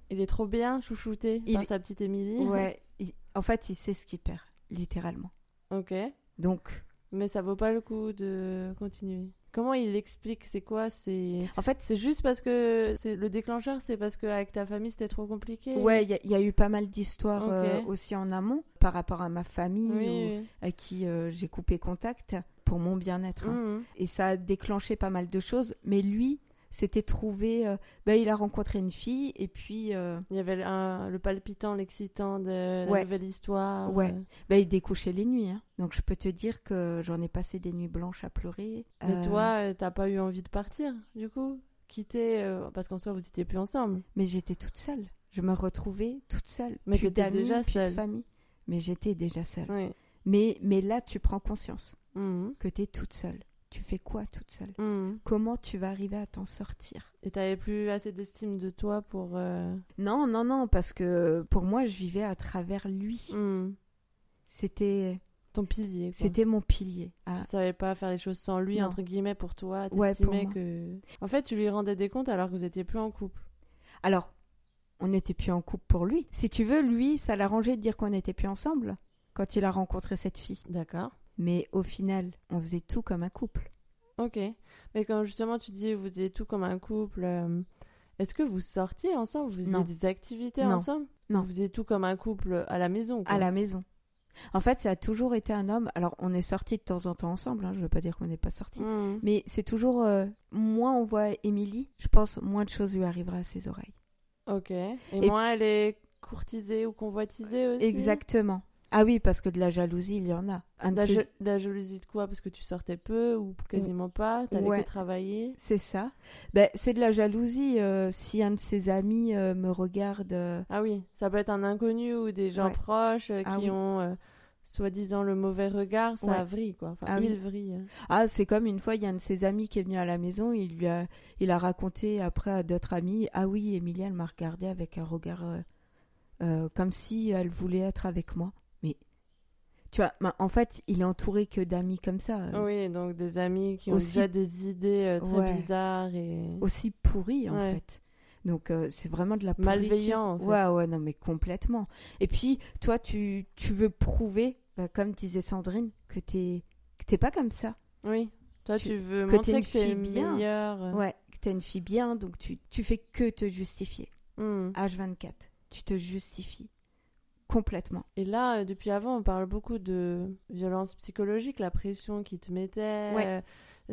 B: Il est trop bien chouchouté
A: Il-
B: par sa petite Émilie.
A: Ouais, il- en fait, il sait ce qu'il perd, littéralement.
B: Ok.
A: Donc,
B: Mais ça vaut pas le coup de continuer. Comment il explique C'est quoi C'est
A: en fait,
B: c'est juste parce que c'est le déclencheur, c'est parce qu'avec ta famille c'était trop compliqué.
A: ouais, il y, a- il y a eu pas mal d'histoires euh, aussi en amont par rapport à ma famille
B: Oui.
A: ou
B: oui.
A: à qui euh, j'ai coupé contact pour mon bien-être. hein.
B: Mhm.
A: et ça a déclenché pas mal de choses. Mais lui, s'était trouvé. euh, ben, il a rencontré une fille et puis euh,
B: Il y avait un- le palpitant, l'excitant de la
A: Ouais.
B: nouvelle histoire.
A: Ouais.
B: euh.
A: ben, il découchait les nuits. hein. Donc je peux te dire que j'en ai passé des nuits blanches à pleurer.
B: Mais toi, t'as pas eu envie de partir, du coup? Quitter, parce qu'en soi, vous étiez plus ensemble.
A: Mais j'étais toute seule. Je me retrouvais toute seule.
B: Mais t'étais déjà
A: plus de
B: seule.
A: famille. Mais j'étais déjà seule.
B: Oui.
A: Mais, mais là, tu prends conscience
B: Mhm.
A: que tu es toute seule. Tu fais quoi toute seule?
B: Mhm.
A: Comment tu vas arriver à t'en sortir?
B: Et t'avais plus assez d'estime de toi pour. euh,
A: Non, non, non, parce que pour moi, je vivais à travers lui.
B: mhm.
A: C'était,
B: Ton pilier.
A: C'était mon pilier. Ah,
B: Tu savais pas faire les choses sans lui,
A: Non.
B: entre guillemets, pour toi. T'estimais que. En fait, tu lui rendais des comptes alors que vous étiez plus en couple.
A: Alors, on n'était plus en couple pour lui. Si tu veux, lui, ça l'arrangeait de dire qu'on n'était plus ensemble quand il a rencontré cette fille.
B: D'accord.
A: Mais au final, on faisait tout comme un couple.
B: Ok. Mais quand justement tu dis vous étiez tout comme un couple, euh, est-ce que vous sortiez ensemble? Vous faisiez
A: Non.
B: des activités
A: Non.
B: ensemble?
A: Non.
B: Vous faisiez tout comme un couple à la maison quoi.
A: À la maison. En fait, ça a toujours été un homme. Alors, on est sortis de temps en temps ensemble. hein, je veux pas dire qu'on n'est pas sortis.
B: Mhm.
A: Mais c'est toujours. euh, moins on voit Émilie, je pense, moins de choses lui arrivera à ses oreilles.
B: Ok. Et,
A: Et-
B: moi, elle est courtisée ou convoitisée aussi?
A: Exactement. Ah oui, parce que de la jalousie, il y en a. Un de
B: La,
A: ces-
B: ja- la jalousie de quoi? Parce que tu sortais peu ou quasiment pas T'allais
A: Ouais.
B: que travailler?
A: C'est ça. Ben, c'est de la jalousie. euh, si un de ses amis euh, me regarde. euh,
B: Ah oui, ça peut être un inconnu ou des gens
A: Ouais.
B: proches
A: Ah
B: qui
A: oui.
B: ont soi-disant le mauvais regard, ça
A: Ouais.
B: vrille quoi. Enfin,
A: Ah oui.
B: il vrille. hein.
A: Ah, c'est comme une fois, il y a un de ses amis qui est venu à la maison, il lui a, il a raconté après à d'autres amis, ah oui, Emilia, elle m'a regardé avec un regard euh, euh, comme si elle voulait être avec moi. Tu vois, ben, en fait, il est entouré que d'amis comme ça, euh,
B: Oui, donc des amis qui ont
A: Aussi-
B: déjà des idées euh, très
A: Ouais.
B: bizarres et
A: aussi pourris en
B: Ouais.
A: fait. Donc euh, c'est vraiment de la pourriture.
B: malveillants en fait.
A: Ouais, ouais, non, mais complètement. Et puis, toi, tu, tu veux prouver, bah, comme disait Sandrine, que t'es que t'es pas comme ça.
B: Oui. Toi,
A: Tu-
B: tu, veux
A: que
B: montrer
A: une
B: que t'es
A: fille
B: le
A: bien.
B: meilleur. euh.
A: Ouais, que t'es une fille bien, donc tu, tu fais que te justifier.
B: Hmm.
A: H24. Tu te justifies complètement.
B: Et là, euh, depuis avant, on parle beaucoup de violence psychologique, la pression qui te mettait,
A: Ouais.
B: euh,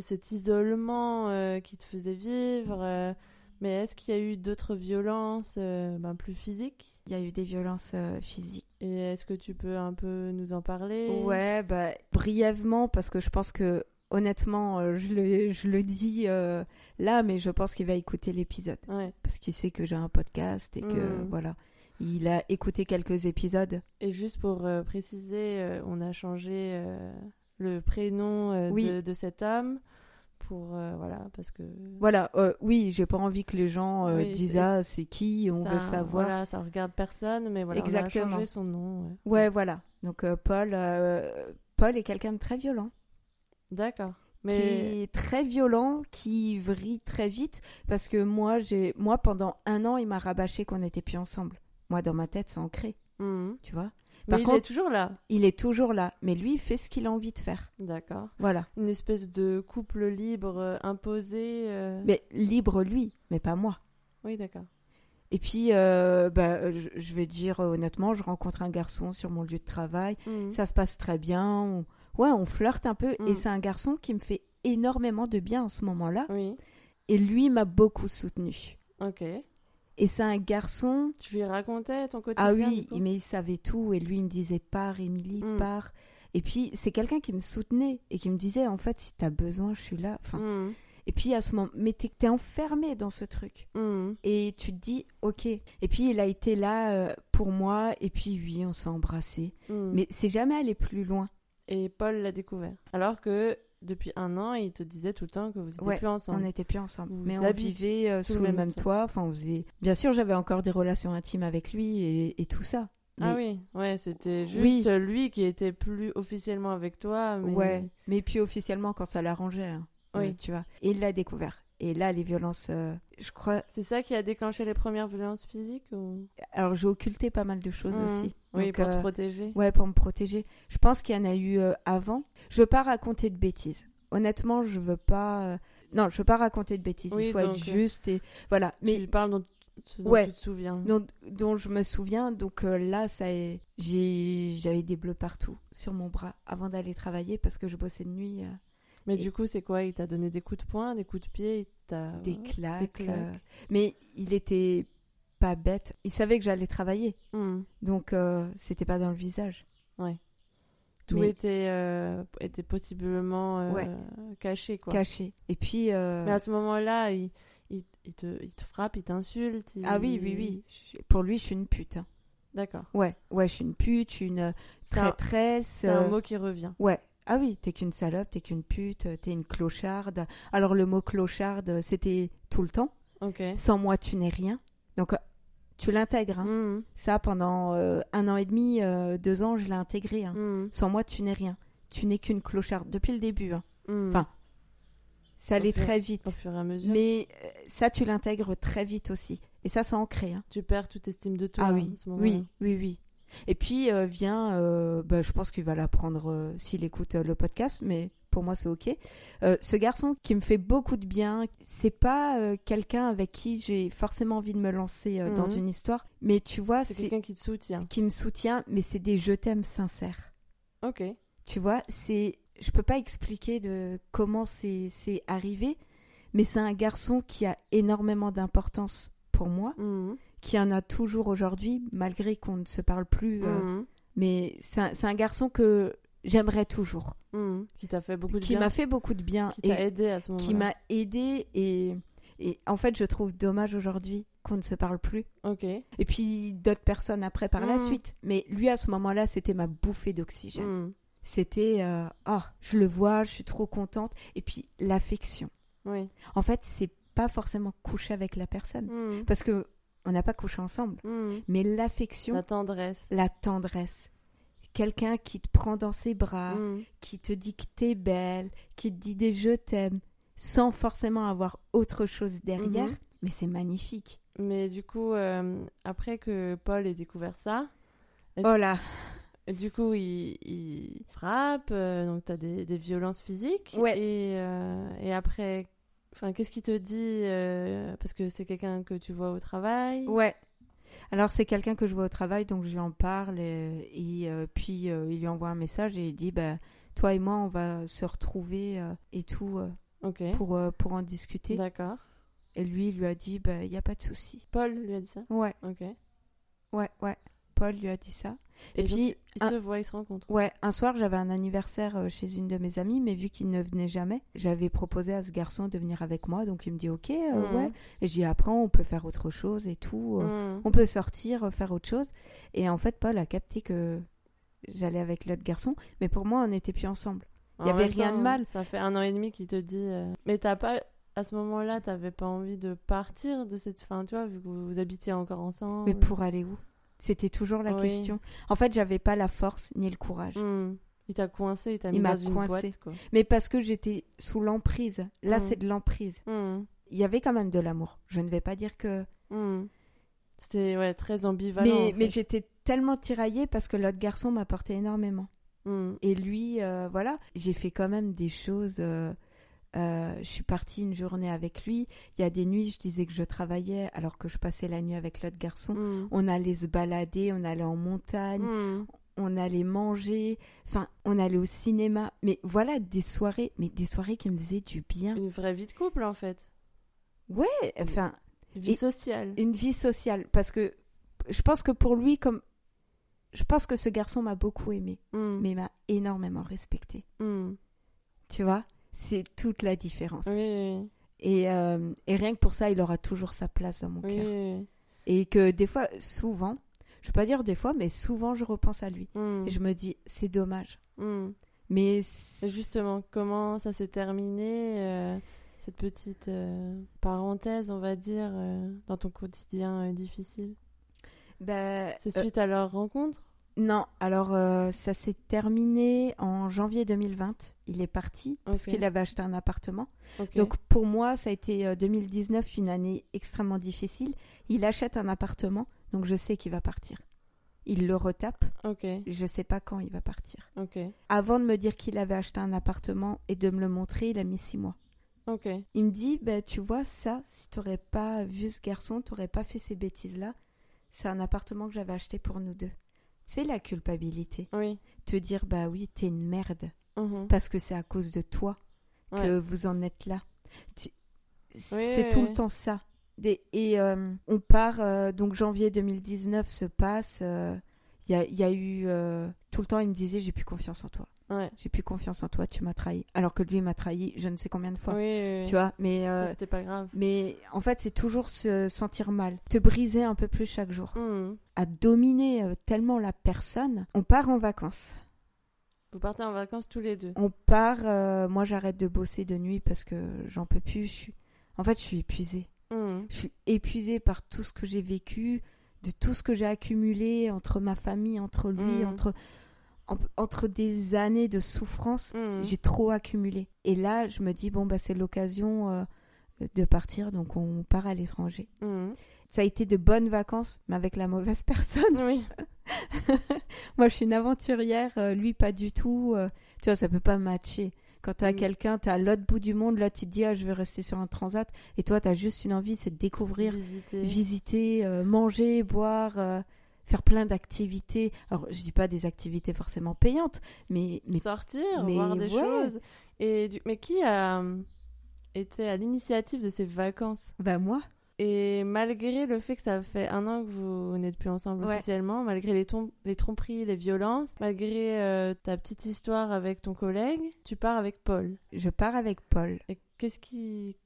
B: cet isolement euh, qui te faisait vivre. euh, mais est-ce qu'il y a eu d'autres violences ben, plus physiques?
A: Il y a eu des violences physiques.
B: Et est-ce que tu peux un peu nous en parler?
A: Ouais, bah, brièvement, parce que je pense que honnêtement, je, le, je le dis euh, là, mais je pense qu'il va écouter l'épisode.
B: Ouais.
A: Parce qu'il sait que j'ai un podcast et que,
B: Mm.
A: voilà, il a écouté quelques épisodes.
B: Et juste pour euh, préciser, euh, on a changé euh, le prénom
A: Oui.
B: de, de cet homme pour voilà parce que
A: Voilà, oui, j'ai pas envie que les gens
B: Oui,
A: disent
B: c'est-
A: ah c'est qui, on
B: ça,
A: veut savoir.
B: Voilà, ça regarde personne, mais voilà, on a
A: Exactement.
B: changé son nom. ouais.
A: Ouais, voilà. Donc Paul, Paul est quelqu'un de très violent,
B: D'accord.
A: qui
B: Mais
A: est très violent, qui vrille très vite, parce que moi, j'ai, moi pendant un an, il m'a rabâché qu'on n'était plus ensemble. Moi, dans ma tête, c'est ancré,
B: Mhm.
A: tu vois.
B: Mais
A: Par
B: il
A: contre-
B: est toujours là.
A: Il est toujours là, mais lui, il fait ce qu'il a envie de faire.
B: D'accord.
A: Voilà.
B: Une espèce de couple libre euh, imposé. euh,
A: Mais libre lui, mais pas moi.
B: Oui, d'accord.
A: Et puis, euh, bah, je, je vais dire honnêtement, je rencontre un garçon sur mon lieu de travail.
B: Mhm.
A: Ça se passe très bien. on- Ouais, on flirte un peu. Et c'est un garçon qui me fait énormément de bien en ce moment-là.
B: Oui.
A: Et lui m'a beaucoup soutenu.
B: Ok.
A: Et c'est un garçon.
B: Tu lui racontais ton quotidien
A: Ah oui, mais il savait tout. Et lui, il me disait pars, Émilie,
B: Mm.
A: pars. Et puis, c'est quelqu'un qui me soutenait et qui me disait en fait, si t'as besoin, je suis là. Enfin,
B: Mhm.
A: Et puis à ce moment, mais t'es t'es enfermé dans ce truc.
B: Mhm.
A: Et tu te dis, ok. Et puis il a été là euh, pour moi. Et puis oui, on s'est embrassé.
B: Mhm.
A: Mais c'est jamais allé plus loin.
B: Et Paul l'a découvert. Alors que depuis un an, il te disait tout le temps que vous n'étiez
A: Ouais,
B: plus ensemble.
A: On n'était plus ensemble.
B: Vous
A: mais on vivait euh, sous, le même toit. Enfin, on faisait. Bien sûr, j'avais encore des relations intimes avec lui et, et tout ça.
B: Ah oui, ouais, c'était juste
A: Oui.
B: lui qui était plus officiellement avec toi. Mais...
A: Ouais. Mais puis officiellement quand ça l'arrangeait. hein.
B: Oui.
A: Tu vois. Et il l'a découvert. Et là, les violences, euh, je crois.
B: C'est ça qui a déclenché les premières violences physiques ou...
A: Alors, j'ai occulté pas mal de choses
B: Mhm.
A: aussi.
B: Oui,
A: Donc,
B: pour te
A: euh,
B: protéger.
A: Ouais, pour me protéger. Je pense qu'il y en a eu euh, avant. Je veux pas raconter de bêtises. Honnêtement, je veux pas. Non, je veux pas raconter de bêtises.
B: Oui,
A: Il faut
B: donc,
A: être juste et voilà. Mais
B: tu parles dont, ce dont
A: Ouais.
B: tu te souviens.
A: dont, dont je me souviens. Donc là, ça, est- j'avais des bleus partout sur mon bras avant d'aller travailler parce que je bossais de nuit.
B: Mais
A: Et-
B: du coup, c'est quoi? Il t'a donné des coups de poing, des coups de pied il t'a...
A: des claques.
B: des claques.
A: euh, Mais il était pas bête. Il savait que j'allais travailler,
B: Mhm.
A: donc euh, c'était pas dans le visage.
B: Tout
A: Mais-
B: était, euh, était possiblement euh,
A: Ouais.
B: caché, quoi.
A: caché. Et puis.
B: Mais à ce moment-là, il, il, il te, il te frappe, il t'insulte.
A: Ah oui, oui, oui. Je- Pour lui, je suis une pute. hein.
B: D'accord.
A: Ouais, ouais, je suis une pute, je suis une traîtresse.
B: C'est un mot qui revient.
A: Ouais. Ah oui, t'es qu'une salope, t'es qu'une pute, euh, t'es une clocharde. Alors le mot clocharde, c'était tout le temps.
B: Ok.
A: Sans moi, tu n'es rien. Donc, euh, tu l'intègres. hein.
B: Mhm.
A: Ça, pendant euh, un an et demi, euh, deux ans, je l'ai intégré. hein.
B: Mhm.
A: Sans moi, tu n'es rien. Tu n'es qu'une clocharde. Depuis le début. hein.
B: Mhm.
A: Enfin, Ça allait
B: fur-
A: très vite.
B: Au fur et à mesure,
A: Mais euh, ça, tu l'intègres très vite aussi. Et ça, c'est ancré.
B: tu perds toute estime de toi
A: Ah oui,
B: ce
A: oui, oui, oui. Et puis euh, vient, euh, bah, je pense qu'il va l'apprendre euh, s'il écoute le podcast, mais pour moi c'est ok. Ce garçon qui me fait beaucoup de bien, c'est pas quelqu'un avec qui j'ai forcément envie de me lancer dans
B: Mhm.
A: une histoire, mais tu vois,
B: C'est quelqu'un qui te soutient.
A: qui me soutient, mais c'est des je t'aime sincères.
B: Ok.
A: Tu vois, c'est, je peux pas expliquer de comment c'est c'est arrivé, mais c'est un garçon qui a énormément d'importance pour moi,
B: Mhm.
A: Qui en a toujours aujourd'hui, malgré qu'on ne se parle plus. euh,
B: Mhm.
A: mais c'est un, garçon que j'aimerais toujours,
B: Mhm. Qui t'a fait beaucoup de
A: qui
B: bien.
A: m'a fait beaucoup de bien
B: Qui t'a aidé à ce moment-là.
A: qui m'a aidé et, et en fait je trouve dommage aujourd'hui qu'on ne se parle plus.
B: Ok.
A: Et puis d'autres personnes après par la
B: Mm.
A: suite. Mais lui à ce moment-là c'était ma bouffée d'oxygène. C'était euh, ah je le vois, je suis trop contente et puis l'affection.
B: Oui.
A: En fait c'est pas forcément coucher avec la personne parce que on n'a pas couché ensemble,
B: Mhm.
A: mais l'affection,
B: La tendresse.
A: la tendresse. Quelqu'un qui te prend dans ses bras,
B: Mhm.
A: qui te dit que t'es belle, qui te dit des je t'aime, sans forcément avoir autre chose derrière.
B: Mhm.
A: Mais c'est magnifique.
B: Mais du coup, euh, après que Paul ait découvert ça,
A: Oh là
B: du coup, il, il frappe, euh, donc tu as des, des violences physiques.
A: Ouais.
B: Et, euh, et après, enfin, qu'est-ce qu'il te dit euh, Parce que c'est quelqu'un que tu vois au travail?
A: Ouais. Alors c'est quelqu'un que je vois au travail, donc je lui en parle et, et, euh, puis euh, il lui envoie un message et il dit bah toi et moi on va se retrouver euh, et tout euh, pour euh, pour en discuter.
B: D'accord.
A: Et lui il lui a dit bah il y a pas de souci.
B: Paul lui a dit ça?
A: Ouais
B: Ok.
A: ouais ouais. Paul lui a dit ça. Et, puis,
B: ils
A: un-
B: se voient, ils se rencontrent.
A: ouais, un soir, j'avais un anniversaire euh, chez une de mes amies, mais vu qu'il ne venait jamais, j'avais proposé à ce garçon de venir avec moi. Donc, il me dit OK, euh,
B: Mhm.
A: ouais. Et je dis après, on peut faire autre chose et tout. euh,
B: Mm.
A: On peut sortir, faire autre chose. Et en fait, Paul a capté que j'allais avec l'autre garçon, mais pour moi, on n'était plus ensemble.
B: En
A: y avait rien de mal.
B: Ça fait un an et demi qu'il te dit. euh, Mais t'as pas. À ce moment-là, t'avais pas envie de partir de cette fin, tu vois, vu que vous, vous habitiez encore ensemble.
A: Mais pour aller où? C'était toujours la
B: Oui.
A: question. En fait, j'avais pas la force ni le courage.
B: Mm. Il t'a coincé, il t'a
A: Il
B: mis
A: m'a
B: dans une
A: coincé.
B: boîte, quoi.
A: Mais parce que j'étais sous l'emprise. Là,
B: Mm.
A: c'est de l'emprise.
B: Mm.
A: Il y avait quand même de l'amour. Je ne vais pas dire que.
B: C'était ouais, très ambivalent.
A: mais
B: en
A: mais
B: fait.
A: j'étais tellement tiraillée parce que l'autre garçon m'apportait énormément. Et lui, euh, voilà, j'ai fait quand même des choses. euh, euh, je suis partie une journée avec lui. Il y a des nuits, je disais que je travaillais alors que je passais la nuit avec l'autre garçon.
B: Mm.
A: On allait se balader, on allait en montagne,
B: Mm.
A: on allait manger, enfin, on allait au cinéma. Mais voilà, des soirées, mais des soirées qui me faisaient du bien.
B: Une vraie vie de couple, en fait.
A: Ouais, enfin,
B: Une vie sociale.
A: une vie sociale. Parce que je pense que pour lui, comme. Je pense que ce garçon m'a beaucoup aimé,
B: Mm.
A: mais m'a énormément respecté.
B: Mm.
A: Tu vois? C'est toute la différence.
B: Oui, oui,
A: Et, euh, et rien que pour ça, il aura toujours sa place dans mon
B: oui.
A: cœur. Et que des fois, souvent, je vais pas dire des fois, mais souvent, je repense à lui.
B: Mm.
A: Et je me dis, c'est dommage.
B: Mm.
A: Mais
B: justement, comment ça s'est terminé, euh, cette petite euh, parenthèse, on va dire, euh, dans ton quotidien difficile?
A: Bah,
B: C'est suite à leur rencontre?
A: Non, alors ça s'est terminé en janvier 2020. Il est parti parce qu'il avait acheté un appartement. Donc pour moi, ça a été euh, 2019, une année extrêmement difficile. Il achète un appartement, donc je sais qu'il va partir. Il le retape,
B: Ok,
A: je sais pas quand il va partir. Avant de me dire qu'il avait acheté un appartement et de me le montrer, il a mis six mois. Il me dit, bah, tu vois, ça, si t'aurais pas vu ce garçon, t'aurais pas fait ces bêtises-là. C'est un appartement que j'avais acheté pour nous deux. C'est la culpabilité.
B: Oui.
A: Te dire, bah oui, t'es une merde.
B: Mhm.
A: Parce que c'est à cause de toi
B: Ouais.
A: que vous en êtes là. Tu- C'est
B: oui,
A: tout
B: oui.
A: le temps ça. Des- et euh, on part, euh, donc janvier 2019 se passe. euh, Il y, a, il y a eu. euh, tout le temps, il me disait, j'ai plus confiance en toi.
B: Ouais.
A: J'ai plus confiance en toi, tu m'as trahi. Alors que lui m'a trahi, je ne sais combien de fois.
B: Oui, oui, oui.
A: Tu vois, mais. Euh,
B: c'était pas grave.
A: mais en fait, c'est toujours se sentir mal, te briser un peu plus chaque jour,
B: Mhm.
A: à dominer euh, tellement la personne. On part en vacances.
B: Vous partez en vacances tous les deux.
A: On part. euh, moi, j'arrête de bosser de nuit parce que j'en peux plus. Je suis... En fait, je suis épuisée.
B: Mhm.
A: Je suis épuisée par tout ce que j'ai vécu, de tout ce que j'ai accumulé entre ma famille, entre lui,
B: Mhm.
A: entre en- entre des années de souffrance.
B: Mhm.
A: J'ai trop accumulé. Et là, je me dis bon bah c'est l'occasion euh, de partir, donc on part à l'étranger. Ça a été de bonnes vacances, mais avec la mauvaise personne.
B: Oui. <laughs>
A: Moi, je suis une aventurière, euh, lui pas du tout. euh, tu vois, ça peut pas matcher. Quand t'as
B: Mm.
A: quelqu'un, t'es à l'autre bout du monde, là, tu te dis, ah, je vais rester sur un transat. Et toi, t'as juste une envie, c'est de découvrir,
B: Visiter.
A: visiter, euh, manger, boire, faire plein d'activités. Alors, je dis pas des activités forcément payantes, mais, mais
B: sortir,
A: mais
B: voir des
A: ouais.
B: choses. Et du- Mais qui a été à l'initiative de ces vacances?
A: Bah moi,
B: Et malgré le fait que ça fait un an que vous n'êtes plus ensemble
A: Ouais.
B: officiellement, malgré les tromperies, les violences, malgré euh, ta petite histoire avec ton collègue, tu pars avec Paul.
A: je pars avec Paul.
B: Et qu'est-ce qui...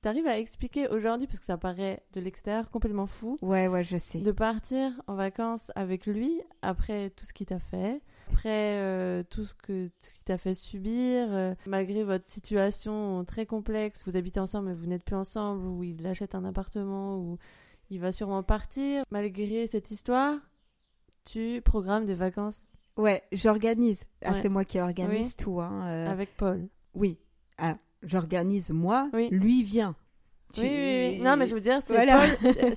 B: T'arrives à expliquer aujourd'hui, parce que ça paraît de l'extérieur complètement fou,
A: Ouais, ouais, je sais.
B: de partir en vacances avec lui après tout ce qu'il t'a fait, après euh, tout ce que ce qu'il t'a fait subir, euh, malgré votre situation très complexe, vous habitez ensemble mais vous n'êtes plus ensemble, ou il achète un appartement, ou il va sûrement partir, malgré cette histoire, tu programmes des vacances?
A: Ouais, j'organise. Ah,
B: Ouais.
A: c'est moi qui organise
B: Oui.
A: tout. Hein. euh,
B: avec Paul.
A: Oui. Ah, j'organise moi,
B: Oui.
A: lui vient. Tu-
B: Oui, oui, oui. Non, mais je veux dire, c'est
A: Voilà.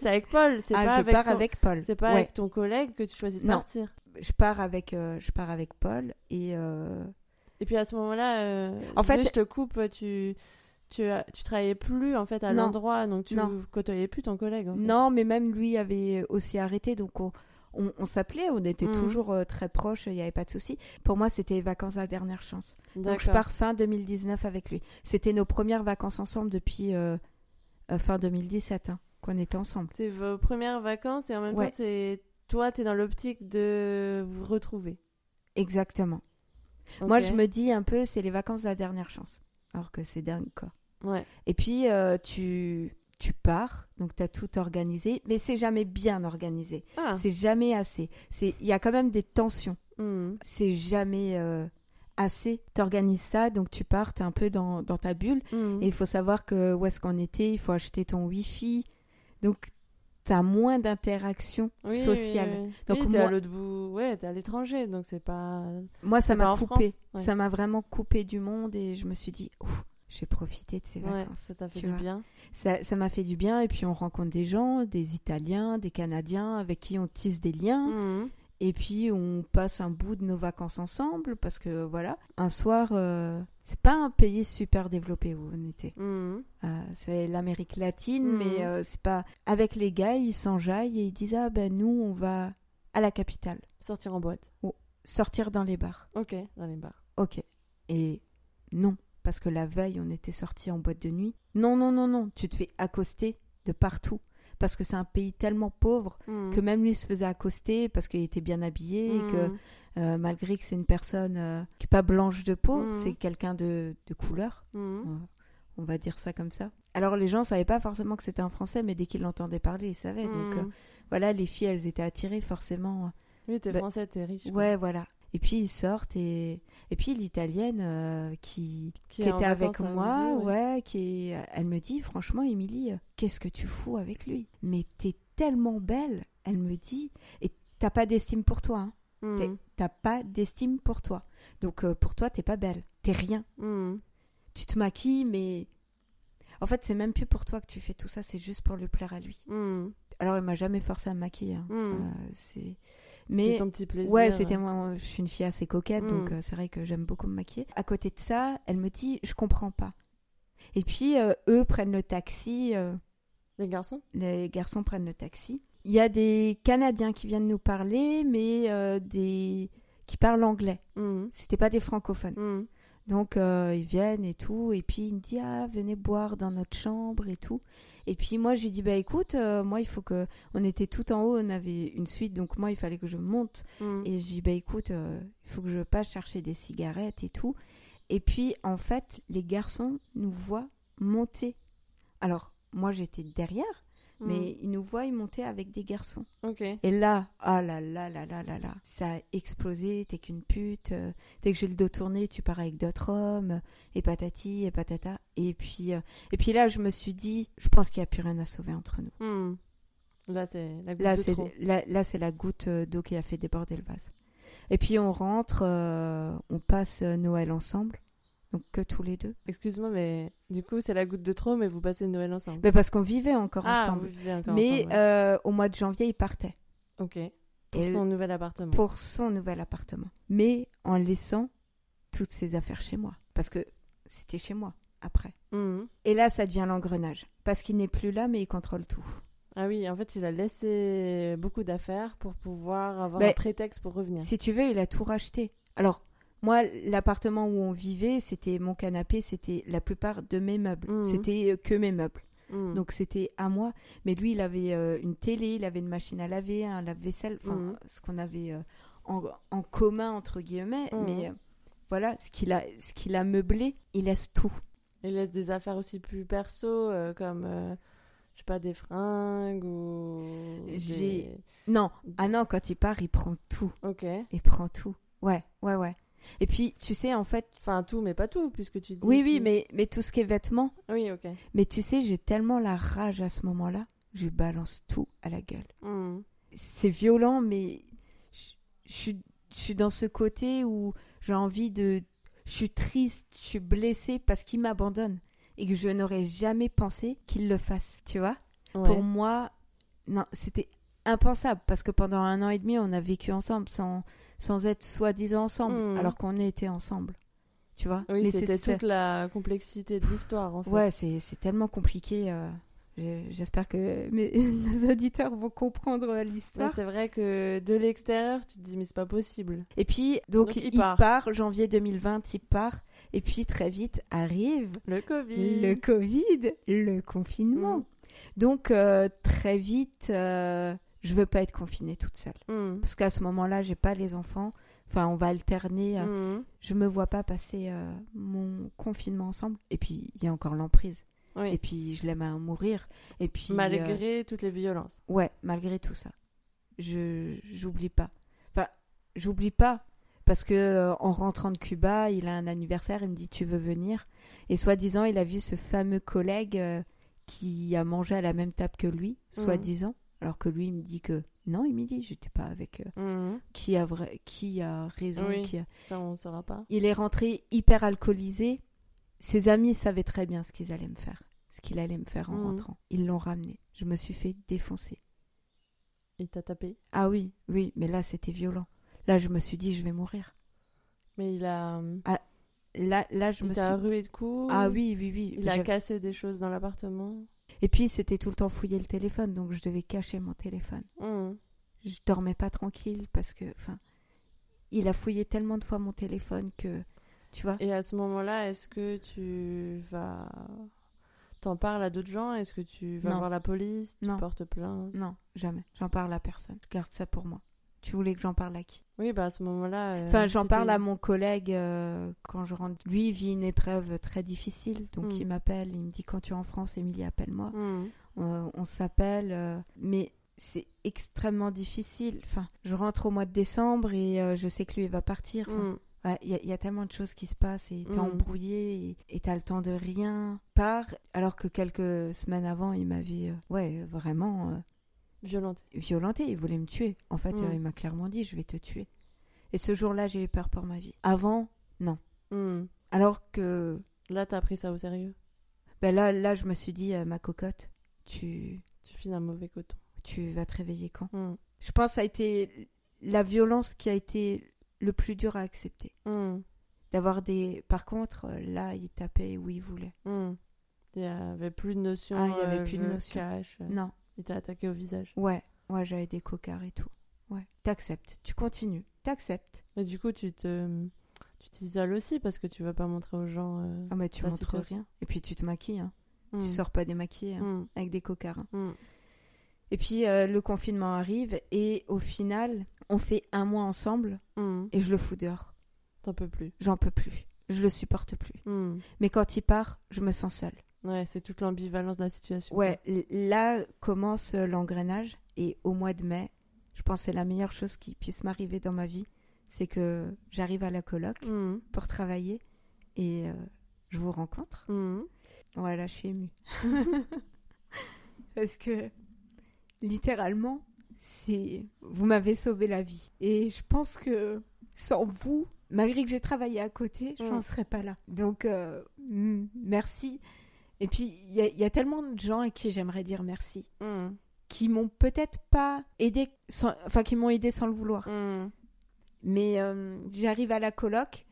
B: Avec Paul, c'est <laughs>
A: Ah,
B: pas
A: je
B: avec
A: pars
B: ton...
A: avec Paul.
B: C'est pas
A: Ouais.
B: avec ton collègue que tu choisis de
A: Non.
B: partir.
A: Je pars avec, euh, je pars avec Paul et euh,
B: Et puis à ce moment-là, euh,
A: En fait-
B: je te coupe, tu tu as- tu travaillais plus en fait à l'endroit, donc tu
A: Non.
B: côtoyais plus ton collègue. en fait.
A: non, mais même lui avait aussi arrêté, donc on, on, on s'appelait, on était
B: Mhm.
A: toujours très proches, il n'y avait pas de souci. Pour moi, c'était les vacances à dernière chance. Donc je pars fin 2019 avec lui. C'était nos premières vacances ensemble depuis fin 2017 hein, qu'on était ensemble.
B: C'est vos premières vacances et en même
A: Ouais.
B: temps c'est toi, tu es dans l'optique de vous retrouver.
A: Exactement. Moi, je me dis un peu, c'est les vacances de la dernière chance. Alors que c'est dingue, quoi.
B: Ouais.
A: Et puis, euh, tu, tu pars, donc tu as tout organisé, mais c'est jamais bien organisé.
B: Ah.
A: C'est jamais assez. Il y a quand même des tensions.
B: Mhm.
A: C'est jamais euh, assez. Tu organises ça, donc tu pars, tu es un peu dans, dans ta bulle.
B: Mhm.
A: Et il faut savoir que où est-ce qu'on était, il faut acheter ton Wi-Fi. Donc, tu as moins d'interaction
B: Oui,
A: sociale.
B: oui, oui.
A: Donc
B: Oui, t'es à
A: moi-
B: l'autre bout. Ouais, t'es à l'étranger, donc c'est pas.
A: Moi, ça m'a coupé.
B: Ouais.
A: Ça m'a vraiment coupé du monde et je me suis dit, Ouf, j'ai profité de ces
B: Ouais,
A: vacances.
B: ça t'a fait du
A: vois.
B: bien.
A: Ça ça m'a fait du bien et puis on rencontre des gens, des Italiens, des Canadiens avec qui on tisse des liens
B: Mhm.
A: Et puis on passe un bout de nos vacances ensemble parce que voilà, un soir, euh, c'est pas un pays super développé où on était.
B: Mhm.
A: Euh, c'est l'Amérique latine,
B: Mhm.
A: mais euh, c'est pas. Avec les gars, ils s'enjaillent et ils disent ah ben nous on va à la capitale,
B: Sortir en boîte.
A: sortir dans les bars.
B: Ok, dans les bars.
A: Ok. Et non, parce que la veille, on était sortis en boîte de nuit. Non, non, non, non, tu te fais accoster de partout. Parce que c'est un pays tellement pauvre
B: Mhm.
A: que même lui se faisait accoster parce qu'il était bien habillé et que
B: Mhm.
A: euh, malgré que c'est une personne euh, qui n'est pas blanche de peau,
B: Mhm.
A: c'est quelqu'un de, de couleur. Euh, On va dire ça comme ça. Alors les gens savaient pas forcément que c'était un Français, mais dès qu'ils l'entendaient parler, ils savaient. Donc euh, voilà, les filles, elles étaient attirées forcément.
B: Oui, t'es
A: bah,
B: français, t'es riche. quoi.
A: Ouais, voilà. Et puis ils sortent et et puis l'italienne euh, qui qui, était avec moi, ouais, qui elle me dit franchement Émilie, euh, qu'est-ce que tu fous avec lui? Mais t'es tellement belle, elle me dit, et t'as pas d'estime pour toi, hein.
B: Mhm.
A: t'as pas d'estime pour toi. Donc euh, pour toi t'es pas belle, t'es rien.
B: Mhm.
A: Tu te maquilles, mais en fait c'est même plus pour toi que tu fais tout ça, c'est juste pour lui plaire à lui.
B: Mhm.
A: Alors il m'a jamais forcé à me maquiller, hein. Euh, c'est mais
B: ton petit plaisir.
A: Ouais, c'était moi. Je suis une fille assez coquette,
B: Mm.
A: donc euh, c'est vrai que j'aime beaucoup me maquiller. À côté de ça, elle me dit, je comprends pas. Et puis euh, eux prennent le taxi, euh,
B: Les garçons?
A: les garçons prennent le taxi. Il y a des Canadiens qui viennent nous parler, mais euh, des qui parlent anglais.
B: Mhm.
A: C'était pas des francophones.
B: Mhm.
A: Donc euh, ils viennent et tout, et puis il me dit ah venez boire dans notre chambre et tout. Et puis moi je lui dis bah écoute euh, moi il faut que on était tout en haut, on avait une suite, donc moi il fallait que je monte
B: Mhm.
A: et je dis, bah écoute, euh, il faut que je passe chercher des cigarettes et tout. Et puis, en fait, les garçons nous voient monter. Alors, moi, j'étais derrière,
B: Mhm.
A: mais ils nous voient monter avec des garçons. Et là, ah là là là là là là, ça a explosé, t'es qu'une pute. euh, dès que j'ai le dos tourné, tu pars avec d'autres hommes, et patati, et patata. Et puis, euh, et puis là, je me suis dit, je pense qu'il n'y a plus rien à sauver entre nous.
B: Mhm. Là, c'est la goutte
A: Là,
B: de
A: c'est
B: trop.
A: là, là, c'est la goutte euh, d'eau qui a fait déborder le vase. Et puis on rentre, euh, on passe euh, Noël ensemble, donc que tous les deux.
B: Excuse-moi, mais du coup, c'est la goutte de trop, mais vous passez Noël ensemble.
A: Mais parce qu'on vivait encore
B: ah,
A: ensemble.
B: vous vivez encore
A: Mais
B: ensemble, ouais.
A: euh, au mois de janvier, il partait
B: Ok. Pour
A: Et-
B: son nouvel appartement.
A: pour son nouvel appartement, mais en laissant toutes ses affaires chez moi, parce que c'était chez moi après.
B: Mhm.
A: Et là, ça devient l'engrenage, parce qu'il n'est plus là, mais il contrôle tout.
B: Ah oui, en fait, il a laissé beaucoup d'affaires pour pouvoir avoir
A: Ben,
B: un prétexte pour revenir.
A: Si tu veux, il a tout racheté. Alors, moi, l'appartement où on vivait, c'était mon canapé, c'était la plupart de mes meubles.
B: Mhm.
A: C'était euh, que mes meubles.
B: Mhm.
A: Donc c'était à moi. Mais lui, il avait euh, une télé, il avait une machine à laver, un lave-vaisselle, enfin,
B: Mhm.
A: ce qu'on avait euh, en, en commun, entre guillemets. Mais euh, voilà, ce qu'il a, ce qu'il a meublé, il laisse tout.
B: Il laisse des affaires aussi plus perso, comme, je sais pas, des fringues ou...
A: J'ai-
B: des-
A: Non, ah non, quand il part, il prend tout.
B: Ok.
A: Il prend tout. Ouais, ouais, ouais. Et puis, tu sais, en fait,
B: Enfin, tout, mais pas tout, puisque tu dis...
A: oui, oui,
B: que-
A: mais, mais tout ce qui est vêtements,
B: Oui, ok.
A: Mais tu sais, j'ai tellement la rage à ce moment-là, je balance tout à la gueule.
B: Mhm.
A: C'est violent, mais je, suis, je suis dans ce côté où j'ai envie de... Je suis triste, je suis blessée parce qu'il m'abandonne et que je n'aurais jamais pensé qu'il le fasse, tu vois
B: Ouais.
A: Pour moi, non, c'était impensable parce que pendant un an et demi, on a vécu ensemble sans, sans être soi-disant ensemble,
B: Mhm.
A: alors qu'on était ensemble, tu vois?
B: Oui, c'était
A: c'est-
B: toute la complexité de l'histoire, en fait.
A: Ouais, c'est tellement compliqué. euh, J'espère que mes, <laughs> nos auditeurs vont comprendre euh,
B: Ouais,
A: l'histoire.
B: c'est vrai que de l'extérieur, tu te dis, mais c'est pas possible.
A: et puis, donc,
B: Donc,
A: il,
B: il part.
A: part. janvier 2020, il part. Et puis, très vite, arrive
B: Le Covid.
A: le Covid, le confinement.
B: Mm.
A: Donc, euh, très vite, euh, je veux pas être confinée toute seule.
B: Mm.
A: Parce qu'à ce moment-là, j'ai pas les enfants. Enfin, on va alterner. euh,
B: Mm.
A: Je me vois pas passer euh, mon confinement ensemble. Et puis, il y a encore l'emprise.
B: Oui.
A: Et puis, je l'aime à mourir. Et puis, euh,
B: Malgré toutes les violences.
A: ouais, malgré tout ça, je j'oublie pas. Enfin, j'oublie pas parce que en rentrant de Cuba, il a un anniversaire. Il me dit, tu veux venir? Et soi-disant, il a vu ce fameux collègue qui a mangé à la même table que lui,
B: Mhm.
A: soi-disant. Alors que lui, il me dit que non, il me dit, j'étais pas avec. euh,
B: Mm.
A: qui a vrai, qui a raison
B: Oui.
A: qui a-
B: Ça, on ne saura pas.
A: Il est rentré hyper alcoolisé. Ses amis savaient très bien ce qu'ils allaient me faire, ce qu'il allait me faire en
B: Mhm.
A: rentrant. Ils l'ont ramené. Je me suis fait défoncer.
B: Il t'a tapé?
A: Ah oui, oui, mais là c'était violent. Là, je me suis dit, je vais mourir.
B: Mais il a.
A: Là, là, je
B: il
A: me suis.
B: t'a rué de coups?
A: Ah oui, oui, oui.
B: Il a cassé des choses dans l'appartement?
A: Et puis c'était tout le temps fouiller le téléphone, donc je devais cacher mon téléphone.
B: Mm.
A: Je dormais pas tranquille parce que, enfin, il a fouillé tellement de fois mon téléphone que, tu vois.
B: Et à ce moment-là, est-ce que tu vas. T'en parles à d'autres gens? Est-ce que tu vas
A: Non.
B: voir la police? Tu
A: Non.
B: portes plainte?
A: Non, jamais. J'en parle à personne. Je garde ça pour moi. Tu voulais que j'en parle à qui?
B: Oui, bah à ce moment-là. euh,
A: Enfin, j'en parle à mon collègue euh, quand je rentre. Lui, il vit une épreuve très difficile, donc
B: Mm.
A: il m'appelle, il me dit quand tu es en France, Émilie, appelle-moi.
B: Mm.
A: Euh, on s'appelle, mais c'est extrêmement difficile. Enfin, je rentre au mois de décembre et je sais que lui, il va partir. Enfin,
B: Mm.
A: ouais, Il y, a- il y a tellement de choses qui se passent et t'es
B: Mm.
A: embrouillé et- et t'as le temps de rien. Part, alors que quelques semaines avant, il m'avait, euh, ouais, vraiment euh,
B: Violenté.
A: violenté. Il voulait me tuer. En fait,
B: Mm.
A: euh, il m'a clairement dit, je vais te tuer. Et ce jour-là, j'ai eu peur pour ma vie. Avant,
B: Mm.
A: alors que
B: Là, t'as pris ça au sérieux?
A: ben là, là, je me suis dit, euh, ma cocotte, tu,
B: Tu files un mauvais coton.
A: tu vas te réveiller quand?
B: Mm.
A: Je pense que ça a été la violence qui a été le plus dur à accepter. D'avoir des. Par contre, euh, là, il tapait où il voulait.
B: Il y avait plus de notion.
A: Ah, il y avait
B: euh,
A: plus de notion.
B: cache,
A: Non.
B: Il t'a attaqué au visage.
A: Ouais, ouais, j'avais des cocards et tout. Ouais. T'acceptes. Tu continues. T'acceptes.
B: Et du coup, tu te. Tu t'isoles aussi parce que tu vas pas montrer aux gens. euh,
A: Ah, bah, tu montres
B: situation.
A: rien. Et puis, tu te maquilles. Hein. Tu sors pas démaquillé hein,
B: Mm.
A: avec des cocards. hein.
B: Mm.
A: Et puis, euh, le confinement arrive. Et au final, on fait un mois ensemble. Et je le fous dehors.
B: T'en peux plus.
A: J'en peux plus. Je le supporte plus. Mais quand il part, je me sens seule.
B: Ouais, c'est toute l'ambivalence de la situation.
A: Ouais, là commence euh, l'engrenage. Et au mois de mai, je pense que c'est la meilleure chose qui puisse m'arriver dans ma vie. C'est que j'arrive à la coloc
B: Mm.
A: pour travailler. Et euh, je vous rencontre.
B: Mm.
A: Voilà, je suis émue. <laughs> <laughs> Parce que littéralement, c'est vous m'avez sauvé la vie. Et je pense que sans vous, malgré que j'ai travaillé à côté, je
B: Mm.
A: n'en serais pas là. Donc euh, merci. Et puis il y, a- il y a tellement de gens à qui j'aimerais dire merci,
B: Mm.
A: qui m'ont peut-être pas aidé, sans- enfin qui m'ont aidé sans le vouloir.
B: Mm.
A: Mais euh, j'arrive à la coloc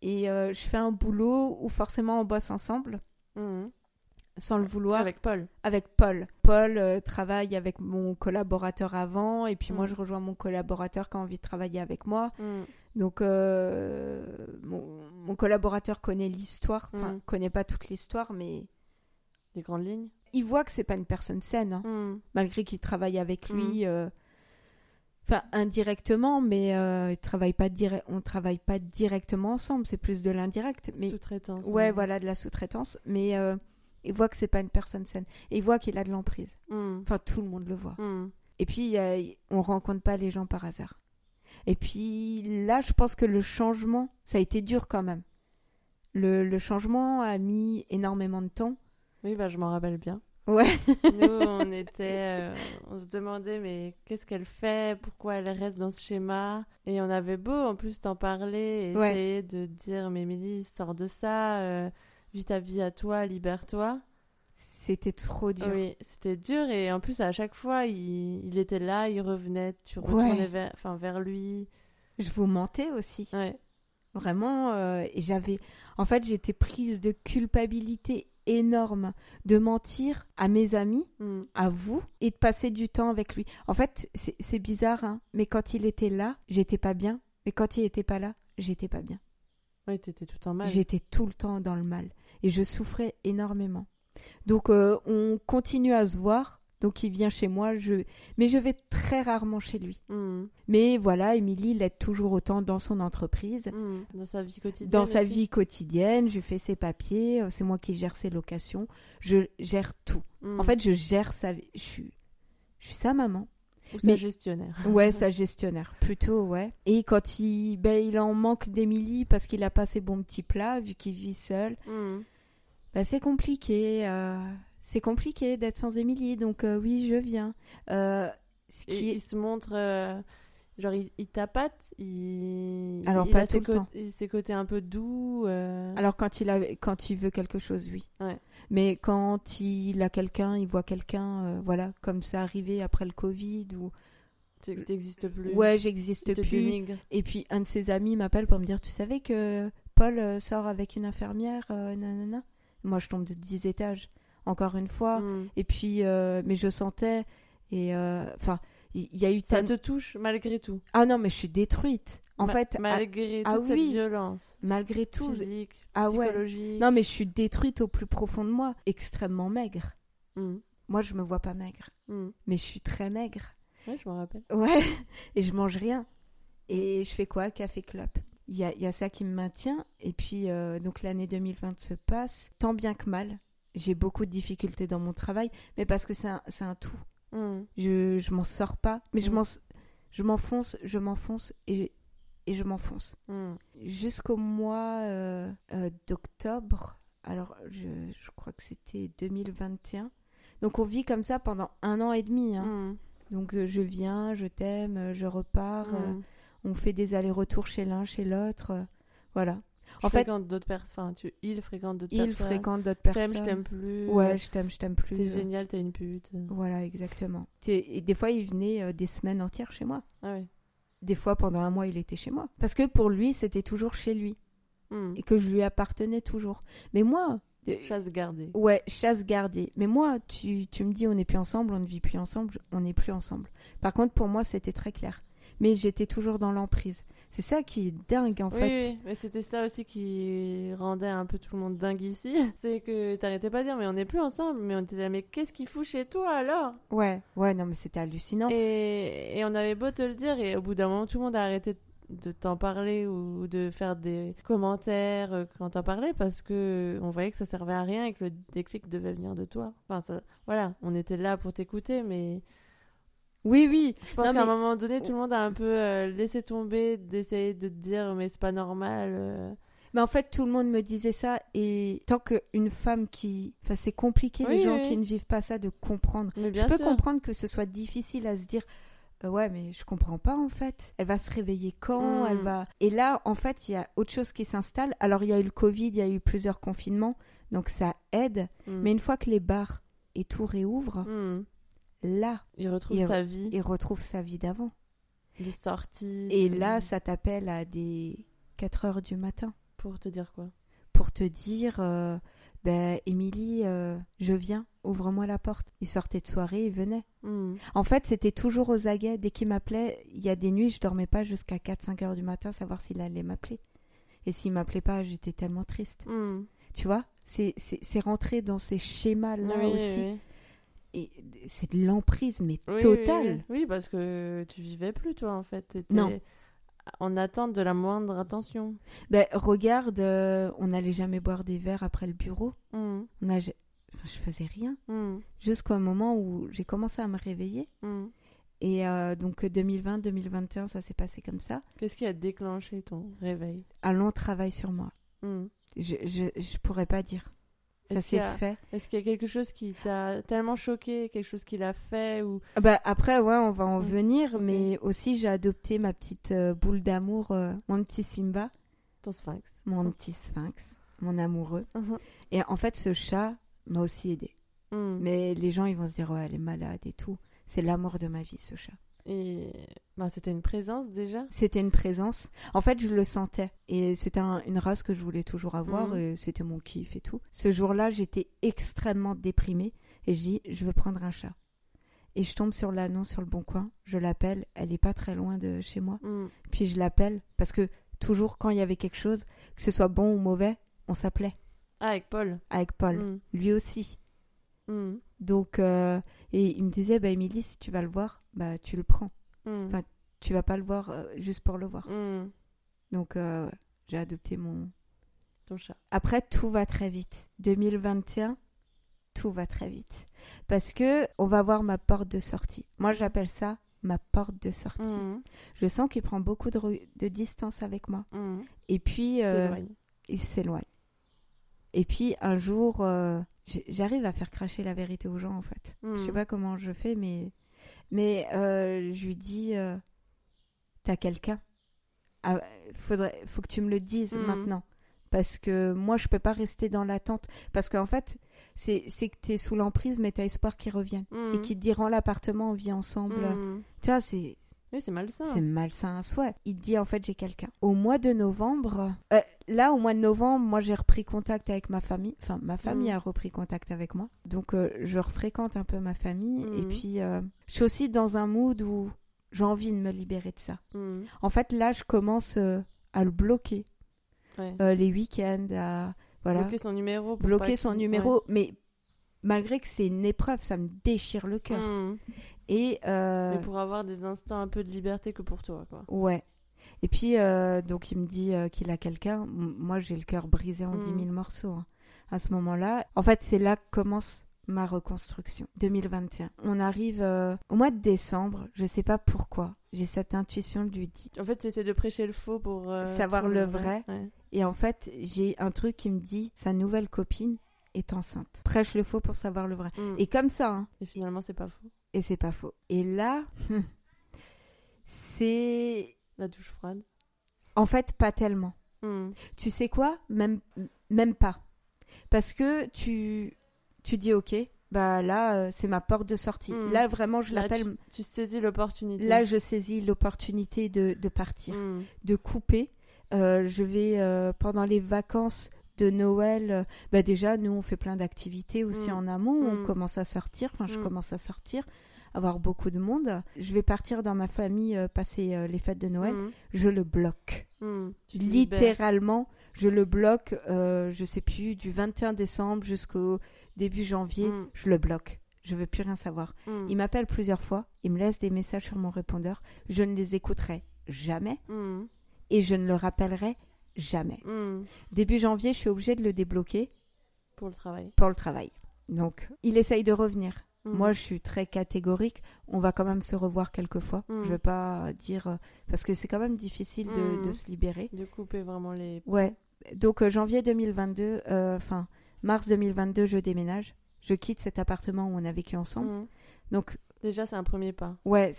A: et euh, je fais un boulot où forcément on bosse ensemble,
B: Mm.
A: sans le vouloir.
B: Avec Paul.
A: avec Paul. Paul euh, travaille avec mon collaborateur avant, et puis moi je rejoins mon collaborateur qui a envie de travailler avec moi. Donc mon, mon collaborateur connaît l'histoire, enfin connaît pas toute l'histoire, mais
B: Les grandes lignes.
A: il voit que c'est pas une personne saine, hein,
B: Mm.
A: malgré qu'il travaille avec lui. euh, Enfin, indirectement, mais euh, il travaille pas dire... on travaille pas directement ensemble, c'est plus de l'indirect. Mais
B: Sous-traitance.
A: ouais, voilà, de la sous-traitance. Mais euh, il voit que c'est pas une personne saine. Et il voit qu'il a de l'emprise.
B: Mm.
A: Enfin, tout le monde le voit. Et puis, on rencontre pas les gens par hasard. Et puis là, je pense que le changement, ça a été dur quand même. Le, le changement a mis énormément de temps.
B: Oui, bah, je m'en rappelle bien.
A: Ouais.
B: Nous, <laughs> on était, euh, on se demandait, mais qu'est-ce qu'elle fait? Pourquoi elle reste dans ce schéma? Et on avait beau, en plus, t'en parler et
A: Ouais.
B: essayer de dire, mais Émilie, sors de ça, euh, vis ta vie à toi, libère-toi.
A: C'était trop dur.
B: Oui, c'était dur et en plus, à chaque fois, il, il était là, il revenait, tu
A: Ouais.
B: retournais vers, enfin, vers lui.
A: Je vous mentais aussi.
B: Ouais.
A: Vraiment. euh, j'avais. En fait, j'étais prise de culpabilité énorme de mentir à mes amis,
B: Mm.
A: à vous, et de passer du temps avec lui. En fait, c'est bizarre, hein, mais quand il était là, j'étais pas bien. Mais quand il était pas là, j'étais pas bien.
B: Oui, t'étais tout en mal.
A: J'étais tout le temps dans le mal et je souffrais énormément. Donc euh, on continue à se voir Donc il vient chez moi, je... mais je vais très rarement chez lui.
B: Mm.
A: Mais voilà, Émilie l'aide toujours autant dans son entreprise,
B: Mm. Dans sa vie quotidienne.
A: dans sa
B: aussi.
A: vie quotidienne. Je fais ses papiers, euh, c'est moi qui gère ses locations. Je gère tout.
B: Mm.
A: En fait, je gère sa vie. Je suis, je suis sa maman.
B: Ou sa
A: mais-
B: gestionnaire.
A: Ouais, <laughs> sa gestionnaire, plutôt, ouais. Et quand il, ben, il en manque d'Émilie parce qu'il a pas ses bons petits plats, vu qu'il vit seul, ben, c'est compliqué. euh, c'est compliqué d'être sans Émilie, donc euh, oui, je viens. Euh, ce qui
B: il se montre. euh, Genre, il, il tapate, il.
A: Alors,
B: il
A: pas
B: a
A: tout
B: ses,
A: le temps.
B: ses côtés un peu doux.
A: Alors quand il a, quand il veut quelque chose, oui.
B: Ouais.
A: Mais quand il a quelqu'un, il voit quelqu'un, voilà, comme ça arrivé après le Covid ou
B: Tu n'existes plus.
A: ouais, j'existe plus.
B: dénigre.
A: Et puis un de ses amis m'appelle pour me dire, tu savais que Paul sort avec une infirmière, nanana. Moi, je tombe de 10 étages, encore une fois.
B: Mm.
A: Et puis, euh, mais je sentais, et euh, enfin, il y, a eu
B: Ça te touche malgré tout.
A: Ah non, mais je suis détruite. En
B: Ma-
A: fait, à-
B: malgré
A: ah
B: toute cette
A: oui.
B: violence
A: malgré tout,
B: physique,
A: Ah ouais.
B: psychologique.
A: non, mais je suis détruite au plus profond de moi, extrêmement maigre.
B: Mm.
A: Moi, je me vois pas maigre,
B: Mm.
A: mais je suis très maigre.
B: Ouais, je me rappelle.
A: Ouais, <laughs> et je mange rien. Et je fais quoi? Café club. Il y a, il y a ça qui me maintient. Et puis, euh, donc l'année 2020 se passe, tant bien que mal. J'ai beaucoup de difficultés dans mon travail, mais parce que c'est un, un tout.
B: Mm.
A: Je, je m'en sors pas, mais je
B: Mm.
A: je m'enfonce, je m'enfonce et, et je m'enfonce.
B: Mm.
A: Jusqu'au mois euh, euh, d'octobre, alors je, je crois que c'était 2021. Donc on vit comme ça pendant un an et demi. hein. Donc euh, je viens, je t'aime, je repars, on fait des allers-retours chez l'un, chez l'autre. voilà.
B: Je
A: En fait-
B: fréquente d'autres personnes. Enfin, tu... il fréquente d'autres
A: Il
B: personnes.
A: fréquente d'autres
B: Je
A: personnes.
B: t'aime, je t'aime plus.
A: Ouais, je t'aime, je t'aime plus.
B: T'es génial, t'es une pute.
A: Voilà, exactement. Et, des fois, il venait euh, des semaines entières chez moi.
B: Ah ouais.
A: Des fois, pendant un mois, il était chez moi. Parce que pour lui, c'était toujours chez lui.
B: Mm.
A: Et que je lui appartenais toujours. Mais moi...
B: Chasse gardée.
A: Ouais, chasse gardée. Mais moi, tu, tu me dis on n'est plus ensemble, on ne vit plus ensemble, on n'est plus ensemble. Par contre, pour moi, c'était très clair. Mais j'étais toujours dans l'emprise. C'est ça qui est dingue, en
B: Oui,
A: fait.
B: oui, mais c'était ça aussi qui rendait un peu tout le monde dingue ici. <laughs> C'est que t'arrêtais pas de dire, mais on n'est plus ensemble. Mais on était là, mais qu'est-ce qu'il fout chez toi alors?
A: Ouais, ouais, non, mais c'était hallucinant.
B: et, et on avait beau te le dire, et au bout d'un moment, tout le monde a arrêté de t'en parler ou de faire des commentaires euh, quand t'en parlais parce que on voyait que ça servait à rien et que le déclic devait venir de toi. Enfin, ça, voilà, on était là pour t'écouter, mais
A: Oui, oui.
B: je pense qu'à un moment donné, tout le monde a un peu euh, laissé tomber d'essayer de te dire, mais c'est pas normal. euh.
A: Mais en fait, tout le monde me disait ça. Et tant qu'une femme qui. Enfin, c'est compliqué, les gens
B: oui,
A: qui ne vivent pas ça, de comprendre.
B: Mais bien
A: je peux
B: sûr.
A: comprendre que ce soit difficile à se dire. euh, ouais, mais je comprends pas en fait. Elle va se réveiller quand?
B: Mm.
A: Elle va. Et là, en fait, il y a autre chose qui s'installe. Alors, il y a eu le Covid, il y a eu plusieurs confinements, donc ça aide.
B: Mm.
A: Mais une fois que les bars et tout réouvrent,
B: Mm.
A: Là,
B: Il retrouve
A: Il-
B: sa vie
A: il retrouve sa vie d'avant.
B: de sortie.
A: Et
B: de-
A: là, ça t'appelle à des 4 heures du matin.
B: Pour te dire quoi?
A: Pour te dire euh, ben Émilie euh, je viens ouvre-moi la porte il sortait de soirée il venait
B: Mm.
A: en fait c'était toujours aux aguets dès qu'il m'appelait il y a des nuits je dormais pas jusqu'à 4-5 heures du matin savoir s'il allait m'appeler et s'il m'appelait pas j'étais tellement triste
B: Mm.
A: tu vois? C'est rentré dans ces schémas là
B: Oui,
A: aussi
B: oui.
A: Et c'est de l'emprise mais
B: Oui,
A: totale
B: Oui, Oui, parce que tu vivais plus, toi, en fait. T'étais
A: Non.
B: En attente de la moindre attention.
A: ben regarde euh, on n'allait jamais boire des verres après le bureau
B: Mm.
A: on a, je faisais rien
B: Mm.
A: jusqu'au moment où j'ai commencé à me réveiller
B: Mm.
A: Et euh, donc 2020-2021, ça s'est passé comme ça.
B: Qu'est-ce qui a déclenché ton réveil?
A: Un long travail sur moi. Je, je, je pourrais pas dire. Ça s'est
B: a-
A: fait.
B: Est-ce qu'il y a quelque chose qui t'a tellement choqué, quelque chose qu'il a fait ou
A: Ah Bah, après, ouais, on va en
B: Mm.
A: venir, mais aussi j'ai adopté ma petite euh, boule d'amour, euh, mon petit Simba,
B: ton sphinx
A: mon petit sphinx, mon amoureux.
B: Mhm.
A: Et en fait, ce chat m'a aussi aidé.
B: Mm.
A: Mais les gens, ils vont se dire, ouais, elle est malade et tout. C'est l'amour de ma vie, ce chat.
B: Et bah, c'était une présence déjà?
A: C'était une présence. En fait, je le sentais. Et c'était un- une race que je voulais toujours avoir. Et c'était mon kiff et tout. Ce jour-là, j'étais extrêmement déprimée. Et je dis, je veux prendre un chat. Et je tombe sur l'annonce sur le bon coin. Je l'appelle. Elle est pas très loin de chez moi.
B: Mm.
A: Puis je l'appelle. Parce que toujours, quand il y avait quelque chose, que ce soit bon ou mauvais, on s'appelait.
B: Ah, avec Paul
A: Avec Paul.
B: Mm.
A: Lui aussi.
B: Mm.
A: Donc, euh, et il me disait, bah, Émilie, si tu vas le voir, bah, tu le prends.
B: Mm.
A: Enfin, Tu vas pas le voir euh, juste pour le voir.
B: Mm.
A: Donc, euh, j'ai adopté mon.
B: Ton chat.
A: Après, tout va très vite. 2021, tout va très vite. Parce que on va voir ma porte de sortie. Moi, j'appelle ça ma porte de sortie. Je sens qu'il prend beaucoup de, de distance avec moi. Et puis, il s'éloigne. Et puis, un jour, euh, j'arrive à faire cracher la vérité aux gens, en fait. Je sais
B: Mm.
A: pas comment je fais, mais, mais euh, je lui dis euh, T'as quelqu'un? Ah, faudrait, Faut que tu me le dises
B: Mhm.
A: maintenant. Parce que moi, je peux pas rester dans l'attente. Parce qu'en fait, c'est c'est que tu es sous l'emprise, mais tu as espoir qu'ils reviennent. Et qu'ils te diront l'appartement, on vit ensemble. Tu vois, c'est
B: Oui, c'est malsain.
A: c'est malsain à souhait. Il dit en fait j'ai quelqu'un. Au mois de novembre, euh, là au mois de novembre, moi j'ai repris contact avec ma famille. Enfin, ma famille
B: Mm.
A: a repris contact avec moi. Donc euh, je refréquente un peu ma famille. Et
B: Mm.
A: puis euh, je suis aussi dans un mood où j'ai envie de me libérer de ça.
B: Mm.
A: En fait là je commence à le bloquer
B: Ouais.
A: Les week-ends, à voilà
B: Bloquer son numéro.
A: bloquer son numéro. Mais malgré que c'est une épreuve, ça me déchire le cœur. Et euh,
B: Mais pour avoir des instants un peu de liberté que pour toi, quoi.
A: Ouais. Et puis, euh, donc, il me dit euh, qu'il a quelqu'un. Moi, j'ai le cœur brisé en
B: Mm.
A: 10 000 morceaux. hein, à ce moment-là. En fait, c'est là que commence ma reconstruction. 2021. On arrive euh, au mois de décembre. Je sais pas pourquoi. J'ai cette intuition lui dire.
B: En fait, tu essaies de prêcher le faux pour euh,
A: Savoir le vrai.
B: Ouais.
A: Et en fait, j'ai un truc qui me dit sa nouvelle copine est enceinte. Prêche le faux pour savoir le vrai.
B: Mm.
A: Et comme ça, hein,
B: Et finalement, c'est pas faux.
A: Et c'est pas faux. Et là, <laughs> c'est.
B: La douche froide.
A: En fait, pas tellement.
B: Mm.
A: Tu sais quoi? Même, même pas. Parce que tu, tu dis, ok, bah là, euh, c'est ma porte de sortie.
B: Mm.
A: Là, vraiment, je l'appelle.
B: tu, tu saisis l'opportunité.
A: Là, je saisis l'opportunité de, de partir,
B: Mm.
A: de couper. Euh, je vais, euh, pendant les vacances de Noël, bah déjà, nous, on fait plein d'activités aussi en amont. On
B: Mm.
A: commence à sortir. Enfin, je
B: Mm.
A: commence à sortir, avoir beaucoup de monde. Je vais partir dans ma famille, euh, passer euh, les fêtes de Noël.
B: Mm.
A: Je le bloque.
B: Mm.
A: Littéralement, je le bloque, euh, je sais plus, du 21 décembre jusqu'au début janvier,
B: Mm.
A: je le bloque. Je veux plus rien savoir. Il m'appelle plusieurs fois, il me laisse des messages sur mon répondeur, je ne les écouterai jamais et je ne le rappellerai jamais. Début janvier, je suis obligée de le débloquer
B: Pour le travail.
A: pour le travail. Donc, il essaye de revenir.
B: Mm.
A: Moi, je suis très catégorique. On va quand même se revoir quelques fois.
B: Mm.
A: Je vais pas dire euh, parce que c'est quand même difficile de-
B: Mm.
A: de se libérer.
B: De couper vraiment les.
A: Ouais. Donc euh, janvier 2022, euh, enfin mars 2022, je déménage. Je quitte cet appartement où on a vécu ensemble.
B: Mm.
A: Donc
B: Déjà, c'est un premier pas.
A: ouais,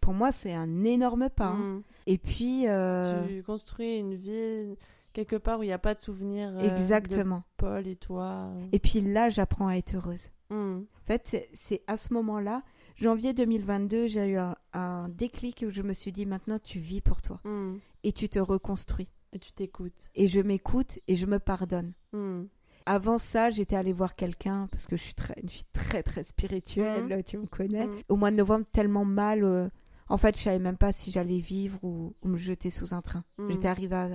A: pour moi c'est un énorme pas. hein.
B: Mm.
A: Et puis euh,
B: Tu construis une vie quelque part où il n'y a pas de souvenir de
A: exactement.
B: Paul et toi.
A: Et puis là, j'apprends à être heureuse.
B: Mm.
A: En fait, c'est- à ce moment-là, janvier 2022, j'ai eu un, un déclic où je me suis dit maintenant tu vis pour toi
B: Mm.
A: et tu te reconstruis.
B: Et tu t'écoutes.
A: Et je m'écoute et je me pardonne.
B: Mm.
A: Avant ça, j'étais allée voir quelqu'un parce que je suis très, une fille très très spirituelle, tu me connais. Au mois de novembre, tellement mal. euh, en fait, je savais même pas si j'allais vivre ou, ou me jeter sous un train. J'étais arrivée à,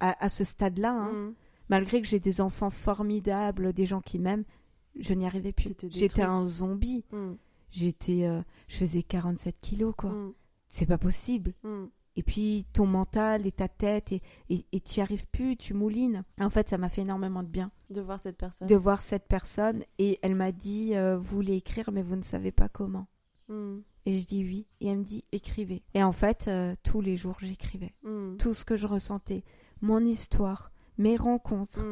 A: à, à ce stade-là. hein. Malgré que j'ai des enfants formidables, des gens qui m'aiment, je n'y arrivais plus. J'étais un zombie.
B: Mm.
A: J'étais, euh, je faisais 47 kilos, quoi.
B: Mm.
A: C'est pas possible.
B: Mm.
A: Et puis ton mental et ta tête, et et et t'y arrives plus, tu moulines. En fait, ça m'a fait énormément de bien
B: De voir cette personne.
A: de voir cette personne. Et elle m'a dit, euh, vous voulez écrire, mais vous ne savez pas comment.
B: Mm.
A: Et je dis oui. Et elle me dit, écrivez. Et en fait, euh, tous les jours, j'écrivais. Tout ce que je ressentais, mon histoire, mes rencontres,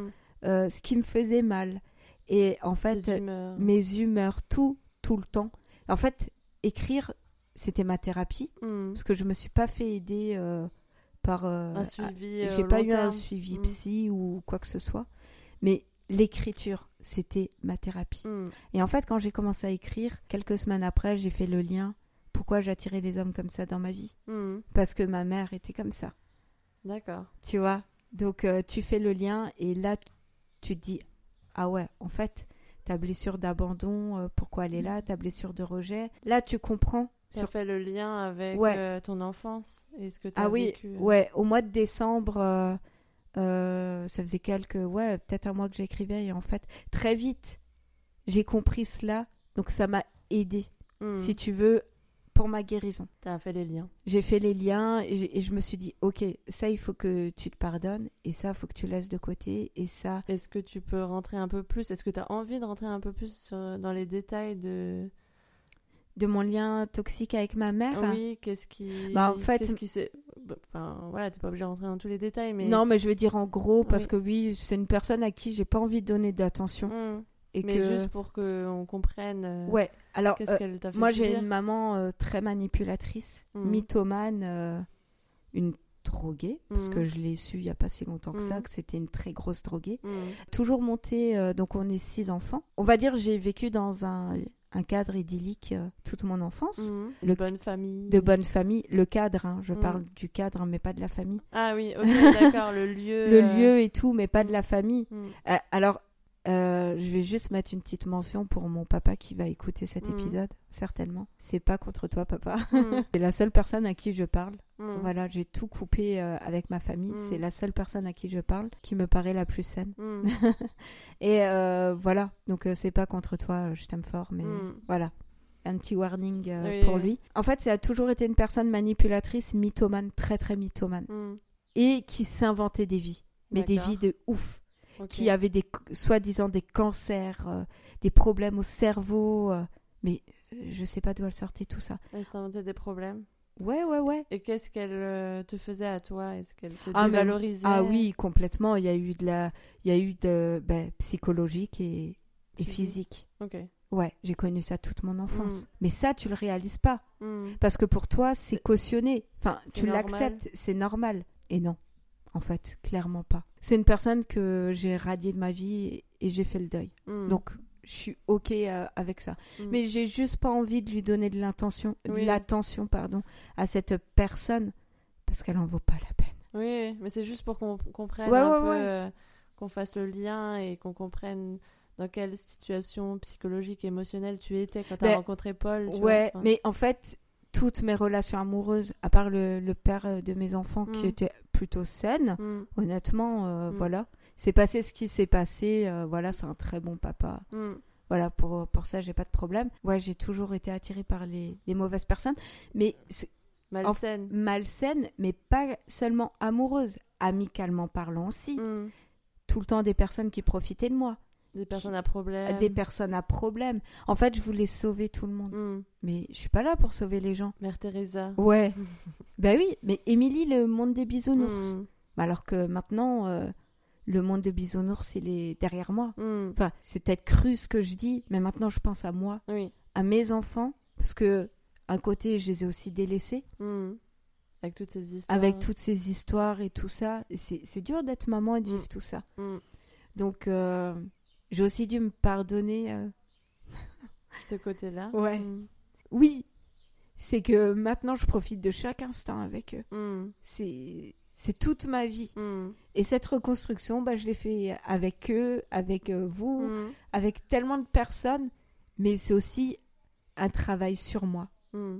A: ce qui me faisait mal. Et en fait,
B: humeurs.
A: mes humeurs, tout, tout le temps. En fait, écrire, c'était ma thérapie.
B: Mm.
A: Parce que je me suis pas fait aider euh, par. euh,
B: Un suivi. euh,
A: J'ai pas eu un suivi
B: Mm.
A: psy ou quoi que ce soit. Mais l'écriture, c'était ma thérapie.
B: Mm.
A: Et en fait, quand j'ai commencé à écrire, quelques semaines après, j'ai fait le lien. Pourquoi j'attirais des hommes comme ça dans ma vie? Parce que ma mère était comme ça.
B: D'accord.
A: Tu vois? Donc, euh, tu fais le lien et là, tu te dis Ah ouais, en fait, ta blessure d'abandon, euh, pourquoi elle est là Ta blessure de rejet. Là, tu comprends.
B: Tu
A: Sur...
B: fait le lien avec
A: Ouais.
B: euh, ton enfance et ce que tu as
A: Ah oui,
B: vécu.
A: ouais, au mois de décembre, euh, ça faisait quelques. Ouais, peut-être un mois que j'écrivais et en fait, très vite, j'ai compris cela, donc ça m'a aidé,
B: Mm.
A: si tu veux, pour ma guérison.
B: T'as fait les liens.
A: J'ai fait les liens et, je me suis dit, ok, ça il faut que tu te pardonnes et ça il faut que tu laisses de côté et ça,
B: Est-ce que tu peux rentrer un peu plus? Est-ce que tu as envie de rentrer un peu plus sur- dans les détails de.
A: de mon lien toxique avec ma mère?
B: Oui, qu'est-ce qui.
A: Bah, en fait-
B: Qu'est-ce qui s'est. bah, Enfin, voilà, t'es pas obligé de rentrer dans tous les détails, mais.
A: Non, mais je veux dire en gros parce
B: Oui.
A: que oui, c'est une personne à qui j'ai pas envie de donner d'attention
B: Mm.
A: Et
B: Mais
A: que
B: juste pour qu'on comprenne. euh,
A: ouais. Alors euh,
B: fait
A: moi j'ai une maman euh, très manipulatrice,
B: Mhm.
A: mythomane, euh, une droguée parce que je l'ai su il y a pas si longtemps que ça
B: Mhm.
A: que c'était une très grosse droguée. Toujours montée, donc on est six enfants. On va dire j'ai vécu dans un un cadre idyllique toute mon enfance. Le-
B: bonne famille.
A: De bonne famille, le cadre, hein, je parle du cadre, mais pas de la famille.
B: Ah oui, ok, d'accord, le <laughs> lieu.
A: Le lieu et tout, mais pas de la famille. alors, euh, je vais juste mettre une petite mention pour mon papa qui va écouter cet
B: Mhm.
A: épisode, certainement. C'est pas contre toi, papa.
B: Mm. <laughs>
A: C'est la seule personne à qui je parle.
B: Mm.
A: Voilà, j'ai tout coupé euh, avec ma famille. C'est la seule personne à qui je parle qui me paraît la plus saine.
B: Mm. <laughs>
A: Et euh, voilà, donc c'est pas contre toi, je t'aime fort, mais
B: Mm.
A: voilà. Un petit warning
B: Oui,
A: pour lui. En fait, ça a toujours été une personne manipulatrice, mythomane, très très mythomane.
B: Mm.
A: Et qui s'inventait des vies. Mais des vies de ouf. Qui avaient des soi-disant des cancers, euh, des problèmes au cerveau, euh, mais euh, je sais pas d'où elle sortait tout ça.
B: Elle s'inventait des problèmes.
A: Ouais, ouais, ouais.
B: Et qu'est-ce qu'elle te faisait à toi? Est-ce qu'elle te
A: Ah, mais-
B: dévalorisait
A: Ah oui, complètement. Il y a eu de la, il y a eu de ben, psychologique et, et
B: Physique. Ok.
A: Ouais, j'ai connu ça toute mon enfance.
B: Mm.
A: Mais ça, tu le réalises pas
B: Mm.
A: parce que pour toi, c'est cautionné. Enfin, tu
B: normal.
A: l'acceptes, c'est normal. Et non, en fait, clairement pas. C'est une personne que j'ai radiée de ma vie et, j'ai fait le deuil.
B: Mm.
A: Donc, je suis ok euh, avec ça.
B: Mm.
A: Mais j'ai juste pas envie de lui donner de l'intention,
B: Oui.
A: l'attention, pardon, à cette personne parce qu'elle en vaut pas la peine.
B: Oui, mais c'est juste pour qu'on comprenne
A: Ouais,
B: un
A: ouais,
B: peu,
A: ouais.
B: euh, qu'on fasse le lien et qu'on comprenne dans quelle situation psychologique émotionnelle tu étais quand tu as
A: Ben,
B: rencontré Paul. tu
A: ouais,
B: vois.
A: Mais en fait, toutes mes relations amoureuses, à part le, le père euh, de mes enfants qui
B: Mm.
A: était plutôt saine,
B: mm,
A: honnêtement, euh,
B: Mm.
A: voilà. C'est passé ce qui s'est passé, euh, voilà, c'est un très bon papa.
B: mm,
A: Voilà, pour, pour ça, j'ai pas de problème. Ouais, j'ai toujours été attirée par les, les mauvaises personnes, mais
B: malsaine.
A: malsaines, mais pas seulement amoureuses, amicalement parlant aussi. Tout le temps des personnes qui profitaient de moi,
B: Des personnes à problème.
A: des personnes à problème. En fait, je voulais sauver tout le monde,
B: Mm.
A: mais je suis pas là pour sauver les gens.
B: Mère Teresa.
A: Ouais, <laughs> bah oui, mais Émilie, le monde des bisounours.
B: Mm.
A: Alors que maintenant, euh, le monde des bisounours, il est derrière moi.
B: Mm.
A: Enfin, c'est peut-être cru ce que je dis, mais maintenant je pense à moi,
B: Oui.
A: à mes enfants, parce que un côté, je les ai aussi délaissés.
B: Avec toutes ces histoires.
A: avec toutes ces histoires et tout ça. C'est dur d'être maman et de vivre tout ça. Donc, euh, j'ai aussi dû me pardonner. euh, <laughs>
B: Ce côté-là.
A: Ouais.
B: Mm.
A: Oui, c'est que maintenant je profite de chaque instant avec eux.
B: Mm.
A: C'est c'est toute ma vie.
B: Mm.
A: Et cette reconstruction, bah, je l'ai fait avec eux, avec euh, vous, avec tellement de personnes. Mais c'est aussi un travail sur moi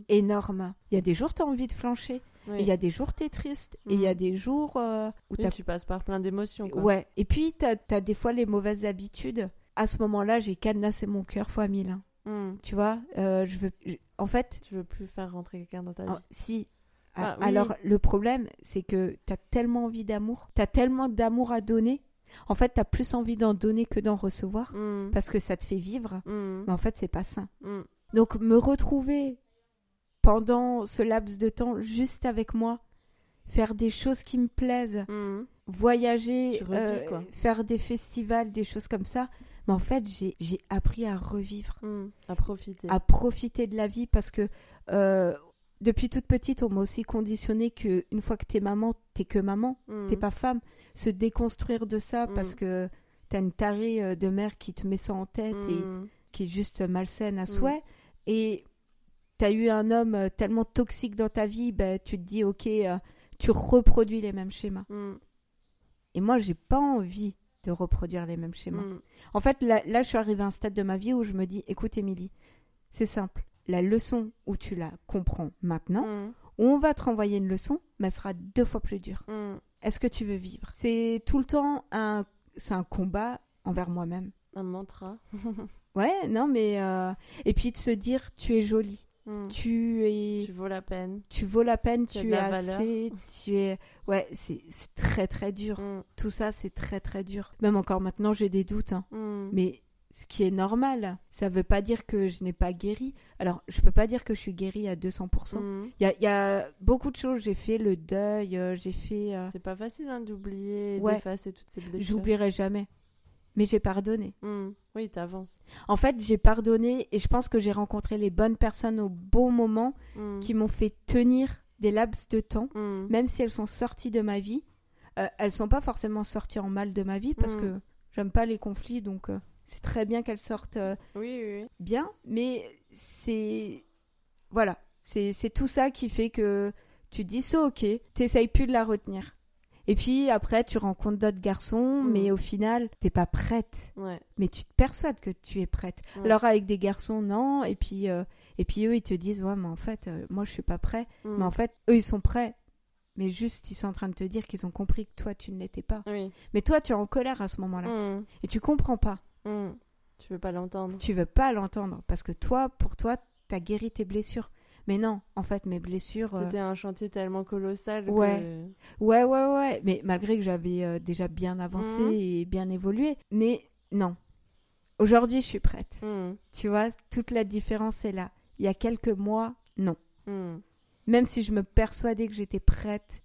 A: énorme. Il y a des jours tu as envie de flancher,
B: Oui.
A: et il y a des jours tu es triste, et il y a
B: Mm.
A: des jours euh, où
B: Oui,
A: t'as
B: tu passes par plein d'émotions.
A: Ouais. Et puis tu as, des fois les mauvaises habitudes. À ce moment-là, j'ai cadenassé mon cœur fois mille. hein.
B: Mm.
A: Tu vois, euh, je veux je- en fait
B: Tu veux plus faire rentrer quelqu'un dans ta vie.
A: Ah, si.
B: Ah,
A: Ah,
B: oui.
A: Alors, le problème, c'est que tu as tellement envie d'amour, tu as tellement d'amour à donner. En fait, tu as plus envie d'en donner que d'en recevoir
B: Mm.
A: parce que ça te fait vivre. Mais en fait, c'est pas sain. Donc, me retrouver pendant ce laps de temps juste avec moi, faire des choses qui me plaisent,
B: Mm.
A: voyager,
B: revis,
A: euh,
B: quoi.
A: faire des festivals, des choses comme ça. Mais en fait, j'ai j'ai appris à revivre
B: Mm. À profiter.
A: à profiter de la vie parce que euh, depuis toute petite, on m'a aussi conditionné que une fois que t'es maman, t'es que maman,
B: Mm.
A: t'es pas femme. Se déconstruire de ça
B: Mm.
A: parce que t'as une tarée euh, de mère qui te met ça en tête et
B: Mm.
A: qui est juste malsaine à souhait. Et t'as eu un homme euh, tellement toxique dans ta vie, ben, tu te dis, ok, euh, tu reproduis les mêmes schémas.
B: Mm.
A: Et moi, j'ai pas envie de reproduire les mêmes schémas.
B: Mm.
A: En fait, là, là, je suis arrivée à un stade de ma vie où je me dis, écoute, Émilie, c'est simple. La leçon où tu la comprends maintenant,
B: Mm.
A: où on va te renvoyer une leçon, mais elle sera deux fois plus dure. Est-ce que tu veux vivre? C'est tout le temps un, c'est un combat envers moi-même.
B: Un mantra. <laughs>
A: Ouais, non, mais. euh, Et puis de se dire, tu es jolie.
B: Mm.
A: Tu es.
B: Tu vaux la peine.
A: Tu vaux la peine,
B: Tu
A: tu, es assez. Tu es. Ouais, c'est très très dur.
B: Mm.
A: Tout ça, c'est très très dur. Même encore maintenant, j'ai des doutes. hein.
B: Mm.
A: Mais ce qui est normal, ça veut pas dire que je n'ai pas guéri. Alors, je peux pas dire que je suis guérie à 200%.
B: Mm.
A: Il y, y a beaucoup de choses. J'ai fait le deuil, euh, j'ai fait. euh,
B: C'est pas facile hein, d'oublier,
A: Ouais.
B: d'effacer toutes ces blessures.
A: J'oublierai jamais. Mais j'ai pardonné.
B: Mm. Oui, t'avances.
A: En fait, j'ai pardonné et je pense que j'ai rencontré les bonnes personnes au bon moment
B: Mm.
A: qui m'ont fait tenir des laps de temps,
B: Mm.
A: même si elles sont sorties de ma vie. Euh, elles sont pas forcément sorties en mal de ma vie parce que j'aime pas les conflits, donc euh, c'est très bien qu'elles sortent euh,
B: Oui, oui, oui.
A: bien. Mais c'est voilà, c'est c'est tout ça qui fait que tu te dis c'est ok, t'essayes plus de la retenir. Et puis après, tu rencontres d'autres garçons,
B: Mm.
A: mais au final, t'es pas prête.
B: Ouais.
A: Mais tu te persuades que tu es prête.
B: Ouais.
A: Alors avec des garçons, non. Et puis, euh, et puis eux, ils te disent, ouais, mais en fait, euh, moi, je suis pas prêt.
B: Mm.
A: Mais en fait, eux, ils sont prêts. Mais juste, ils sont en train de te dire qu'ils ont compris que toi, tu ne l'étais pas.
B: Oui.
A: Mais toi, tu es en colère à ce moment-là.
B: Mm.
A: Et tu comprends pas.
B: Tu veux pas l'entendre.
A: Tu veux pas l'entendre. Parce que toi, pour toi, t'as guéri tes blessures. Mais non, en fait, mes blessures... euh,
B: C'était un chantier tellement colossal
A: Ouais.
B: que...
A: Ouais, ouais, ouais. Mais malgré que j'avais euh, déjà bien avancé
B: Mhm.
A: et bien évolué. Mais non. Aujourd'hui, je suis prête.
B: Mm.
A: Tu vois, toute la différence est là. Il y a quelques mois, non.
B: Mm.
A: Même si je me persuadais que j'étais prête,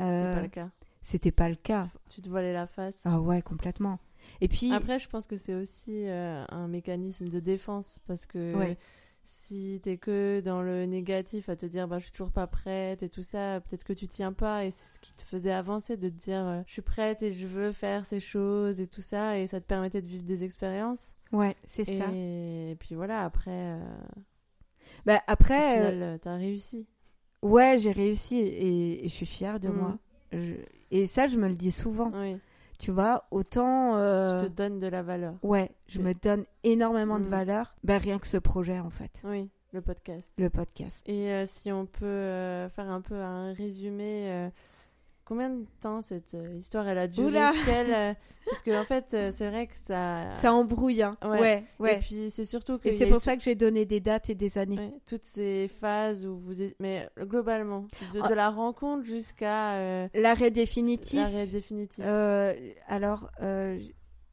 A: euh,
B: pas le cas.
A: c'était pas le cas.
B: Tu te voilais la face.
A: Ah ouais, complètement. Et puis,
B: Après, je pense que c'est aussi euh, un mécanisme de défense parce que
A: Ouais.
B: Si t'es que dans le négatif à te dire bah je suis toujours pas prête et tout ça, peut-être que tu tiens pas et c'est ce qui te faisait avancer de te dire euh, je suis prête et je veux faire ces choses et tout ça et ça te permettait de vivre des expériences.
A: ouais, c'est ça.
B: Et... puis voilà, après, euh,
A: Bah, après, euh,
B: euh, t'as réussi.
A: ouais, j'ai réussi et, et je suis fière de
B: Mhm.
A: moi. Je- Et ça, je me le dis souvent.
B: Oui,
A: Tu vois, autant. euh,
B: tu te donnes de la valeur.
A: Ouais, je me donne énormément de
B: Mhm.
A: valeur. Bah, rien que ce projet, en fait,
B: Oui, le podcast.
A: le podcast.
B: Et euh, si on peut euh, faire un peu un résumé, combien de temps cette euh, histoire elle a duré?
A: Oula <laughs>
B: Quelle, euh, Parce que en fait, euh, c'est vrai que ça.
A: Ça embrouille, hein.
B: Ouais.
A: Ouais, ouais.
B: Et puis c'est surtout que
A: Et c'est pour ça que j'ai donné des dates et des années.
B: Ouais, toutes ces phases où vous êtes, mais globalement, de,
A: Ah.
B: de la rencontre jusqu'à
A: L'arrêt définitif.
B: l'arrêt définitif,
A: alors,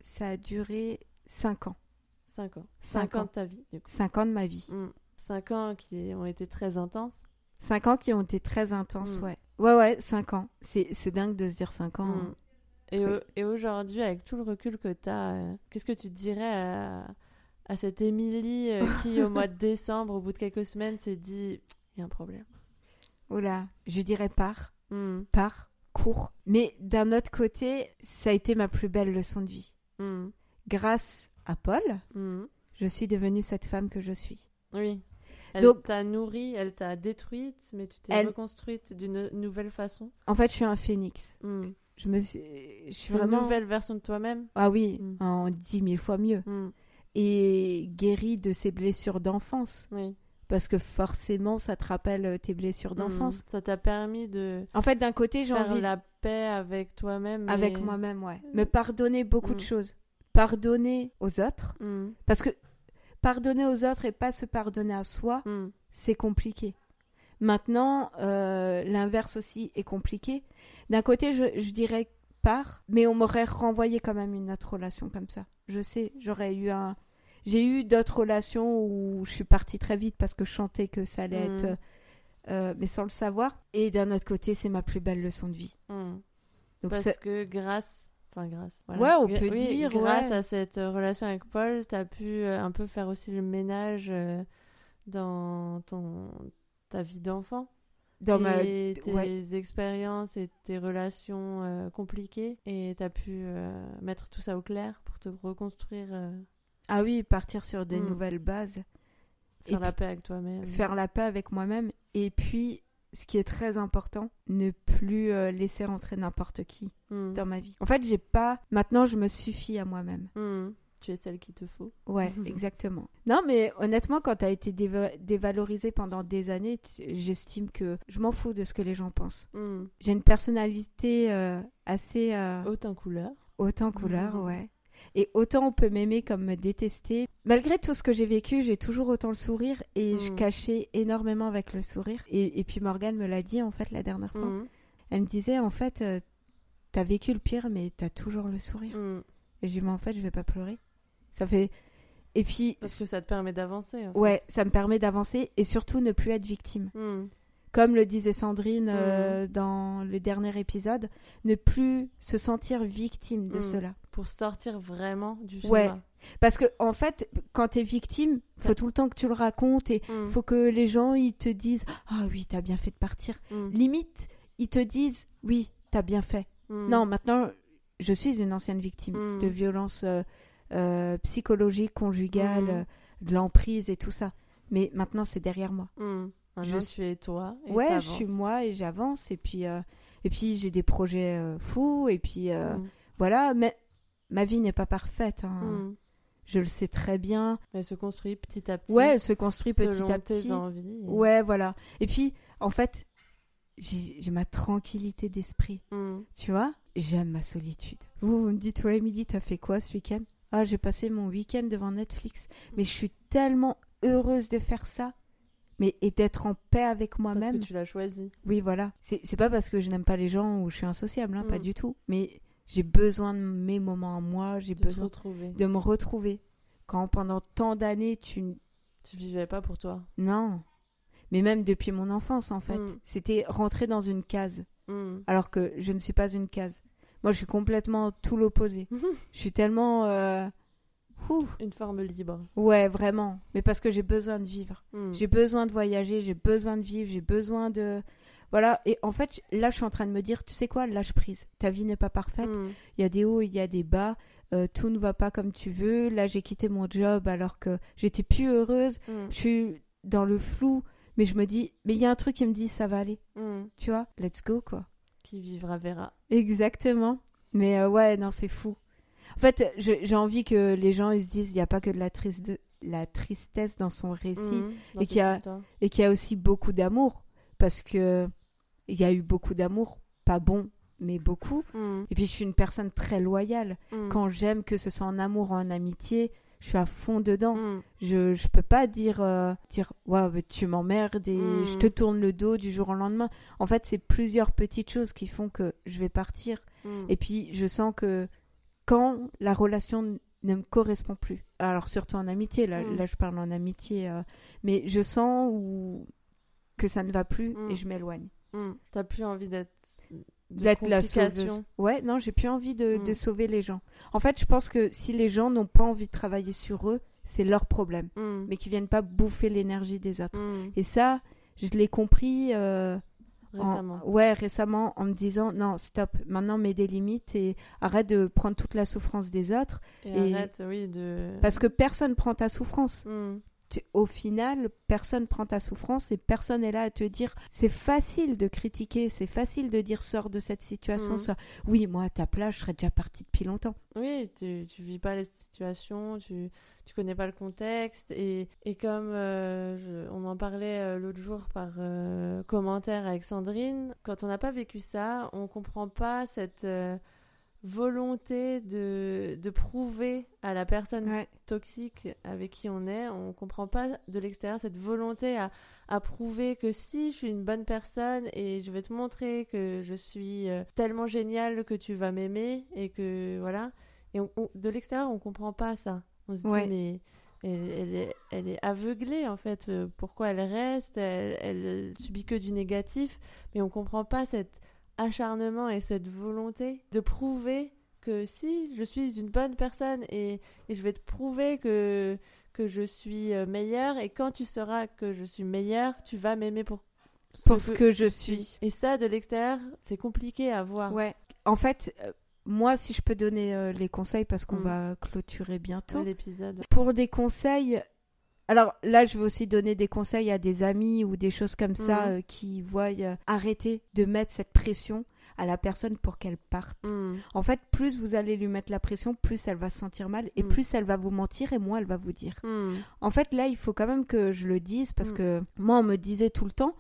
A: ça a duré 5 ans.
B: 5 ans,
A: cinq
B: 5 ans de ta vie, du coup.
A: 5 ans de ma vie.
B: 5 ans qui ont été très intenses.
A: 5 ans qui ont été très intenses,
B: Mm.
A: ouais. Ouais, ouais, 5 ans. C'est c'est dingue de se dire 5 ans.
B: Mm.
A: hein.
B: Et, et aujourd'hui, avec tout le recul que tu as, qu'est-ce que tu dirais à, à cette Émilie euh, <laughs> qui, au mois de décembre, au bout de quelques semaines, s'est dit il y a un problème
A: Oula, je dirais pars,
B: Mm,
A: pars, cours. Mais d'un autre côté, ça a été ma plus belle leçon de vie.
B: mm,
A: Grâce à Paul,
B: mm.
A: je suis devenue cette femme que je suis.
B: Oui. Elle
A: Donc-
B: t'a nourrie, elle t'a détruite, mais tu t'es
A: Elle-
B: reconstruite d'une nouvelle façon.
A: En fait, je suis un phénix.
B: Mm.
A: Je me suis, je suis vraiment.
B: une nouvelle version de toi-même.
A: Ah oui,
B: Mm.
A: en dix mille fois mieux.
B: Mm,
A: Et guérie de ses blessures d'enfance.
B: Oui.
A: Parce que forcément, ça te rappelle euh, tes blessures d'enfance.
B: Ça t'a permis de
A: En fait, d'un côté, j'ai
B: faire
A: envie
B: la paix avec toi-même.
A: avec moi-même, ouais. Me pardonner beaucoup de choses. Pardonner aux autres. Parce que pardonner aux autres et pas se pardonner à soi,
B: mm,
A: c'est compliqué. Maintenant, euh, l'inverse aussi est compliqué. D'un côté, je, je dirais part, mais on m'aurait renvoyé quand même une autre relation comme ça. Je sais, j'aurais eu un. J'ai eu d'autres relations où je suis partie très vite parce que je chantais que ça allait
B: Mm.
A: être. euh, mais sans le savoir. Et d'un autre côté, c'est ma plus belle leçon de vie.
B: mm.
A: Donc
B: Parce que grâce. Enfin, grâce.
A: Ouais, on peut
B: oui,
A: dire,
B: Grâce
A: ouais.
B: à cette euh, relation avec Paul, tu as pu euh, un peu faire aussi le ménage euh, dans ton, ta vie d'enfant.
A: dans ma.
B: et tes
A: ouais.
B: expériences et tes relations euh, compliquées. Et tu as pu euh, mettre tout ça au clair pour te reconstruire, euh,
A: Ah oui, partir sur des
B: Mm.
A: nouvelles bases. Et
B: faire la paix avec toi-même.
A: faire la paix avec moi-même et puis ce qui est très important ne plus euh, laisser rentrer n'importe qui
B: Mm.
A: dans ma vie en fait j'ai pas maintenant je me suffis à moi-même
B: Mm. Tu es celle qu'il te faut.
A: ouais <laughs> exactement non mais honnêtement quand t'as été déva- dévalorisée pendant des années j'estime que je m'en fous de ce que les gens pensent
B: Mm.
A: j'ai une personnalité euh, assez euh,
B: Haute en couleur.
A: haute en couleur ouais Et autant on peut m'aimer comme me détester. Malgré tout ce que j'ai vécu, j'ai toujours autant le sourire et je
B: Mm.
A: cachais énormément avec le sourire. Et, et puis Morgane me l'a dit en fait la dernière fois.
B: Mhm.
A: Elle me disait en fait, euh, t'as vécu le pire, mais t'as toujours le sourire.
B: Mhm.
A: Et j'ai dit, mais en fait, je vais pas pleurer. Ça fait. Et puis,
B: Parce que ça te permet d'avancer. en fait.
A: ouais, ça me permet d'avancer et surtout ne plus être victime. Comme le disait Sandrine euh, dans le dernier épisode, ne plus se sentir victime de
B: Mm.
A: cela.
B: Pour sortir vraiment du schéma.
A: Ouais. Parce que en fait, quand t'es victime, faut
B: Ouais.
A: tout le temps que tu le racontes et
B: Mhm.
A: faut que les gens ils te disent ah oui t'as bien fait de partir.
B: Mhm.
A: Limite ils te disent oui t'as bien fait. Non maintenant je suis une ancienne victime
B: Mm.
A: de violences euh, euh, psychologiques, conjugales,
B: Mm.
A: de l'emprise et tout ça. Mais maintenant c'est derrière moi.
B: Maintenant,
A: Je
B: tu es toi. et
A: ouais je suis moi et j'avance et puis euh, et puis j'ai des projets euh, fous et puis euh,
B: Mhm.
A: voilà mais ma vie n'est pas parfaite. hein.
B: Mhm.
A: Je le sais très bien.
B: Elle se construit petit à petit.
A: Ouais, elle se construit petit à petit.
B: tes envies. et-
A: Ouais, voilà. Et puis, en fait, j'ai ma tranquillité d'esprit.
B: Mhm.
A: Tu vois J'aime ma solitude. Vous, vous me dites, ouais, Émilie, t'as fait quoi ce week-end? Ah, j'ai passé mon week-end devant Netflix. Mais je suis tellement heureuse de faire ça. Mais et d'être en paix avec
B: Parce
A: moi-même.
B: que tu l'as choisi.
A: Oui, voilà. C'est pas parce que je n'aime pas les gens ou je suis insociable, hein, pas
B: Mm.
A: du tout. Mais j'ai besoin de mes moments à moi. J'ai besoin de me retrouver. Quand pendant tant d'années, tu
B: Tu vivais pas pour toi.
A: Non. Mais même depuis mon enfance, en fait.
B: Mm.
A: C'était rentrer dans une case.
B: Mhm.
A: Alors que je ne suis pas une case. Moi, je suis complètement tout l'opposé. <laughs> je suis tellement. euh, ouh,
B: Une forme libre.
A: Ouais, vraiment. Mais parce que j'ai besoin de vivre.
B: Mhm.
A: J'ai besoin de voyager, j'ai besoin de vivre, j'ai besoin de. Voilà. Et en fait, là, je suis en train de me dire, tu sais quoi, lâche prise. Ta vie n'est pas parfaite.
B: Mhm.
A: Il y a des hauts, il y a des bas. Euh, tout ne va pas comme tu veux. Là, j'ai quitté mon job alors que j'étais plus heureuse.
B: Mhm.
A: je suis dans le flou, mais je me dis, mais il y a un truc qui me dit, ça va aller, tu vois, let's go, quoi.
B: Qui vivra verra.
A: Exactement. Mais euh, ouais, non, c'est fou. En fait, j'ai envie que les gens ils se disent, il n'y a pas que de la, triste- de la tristesse dans son récit,
B: Mhm. Dans
A: et qu'il y a-
B: histoire.
A: et qu'il y a aussi beaucoup d'amour, parce que il y a eu beaucoup d'amour, pas bon, mais beaucoup.
B: Mhm.
A: Et puis, je suis une personne très loyale.
B: Mhm.
A: Quand j'aime, que ce soit en amour ou en amitié, je suis à fond dedans. Je je peux pas dire euh, dire ouais mais tu m'emmerdes et
B: Mm.
A: je te tourne le dos du jour au lendemain. En fait, c'est plusieurs petites choses qui font que je vais partir et puis je sens que quand la relation ne me correspond plus. Alors surtout en amitié là,
B: Mm.
A: là je parle en amitié euh, mais je sens ou que ça ne va plus
B: Mm.
A: et je m'éloigne.
B: Mhm. T'as plus envie d'être.
A: D'être la sauveuse. Ouais, non, j'ai plus envie de, de
B: Mm.
A: sauver les gens. En fait, je pense que si les gens n'ont pas envie de travailler sur eux, c'est leur problème, mais qui viennent pas bouffer l'énergie des autres. Et ça, je l'ai compris euh, en-
B: Récemment.
A: ouais, récemment en me disant non, stop, maintenant mets des limites et arrête de prendre toute la souffrance des autres
B: Et,
A: et-
B: arrête, oui, de.
A: parce que personne prend ta souffrance.
B: Mhm.
A: Au final, personne prend ta souffrance et personne est là à te dire c'est facile de critiquer, c'est facile de dire sors de cette situation. Sors. Oui, moi à ta place, je serais déjà partie depuis longtemps.
B: Oui, tu, tu vis pas les situations, tu, tu connais pas le contexte. Et, et comme euh, je- on en parlait euh, l'autre jour par euh, commentaire avec Sandrine, quand on n'a pas vécu ça, on comprend pas cette volonté de, de prouver à la personne
A: Ouais.
B: toxique avec qui on est, on comprend pas de l'extérieur cette volonté à, à prouver que si je suis une bonne personne et je vais te montrer que je suis euh, tellement géniale que tu vas m'aimer et que voilà. Et on- on- de l'extérieur, on comprend pas ça. On se dit, mais elle, elle est, elle est aveuglée en fait. Euh, Pourquoi elle reste? Elle, elle subit que du négatif, mais on comprend pas cet acharnement et cette volonté de prouver que si je suis une bonne personne et, et je vais te prouver que, que je suis euh, meilleure et quand tu sauras que je suis meilleure, tu vas m'aimer pour,
A: Pour ce que je suis.
B: Et ça, de l'extérieur, c'est compliqué à voir.
A: Ouais. En fait, euh, moi, si je peux donner euh, les conseils parce qu'on
B: Mm.
A: va clôturer bientôt.
B: L'épisode.
A: Pour des conseils, alors là, je vais aussi donner des conseils à des amis ou des choses comme ça
B: Mhm.
A: euh, qui voient euh, arrêter de mettre cette pression à la personne pour qu'elle parte.
B: Mm.
A: En fait, plus vous allez lui mettre la pression, plus elle va se sentir mal et
B: Mm.
A: plus elle va vous mentir et moins elle va vous dire.
B: Mm.
A: En fait, là, il faut quand même que je le dise parce
B: Mm.
A: que moi, on me disait tout le temps,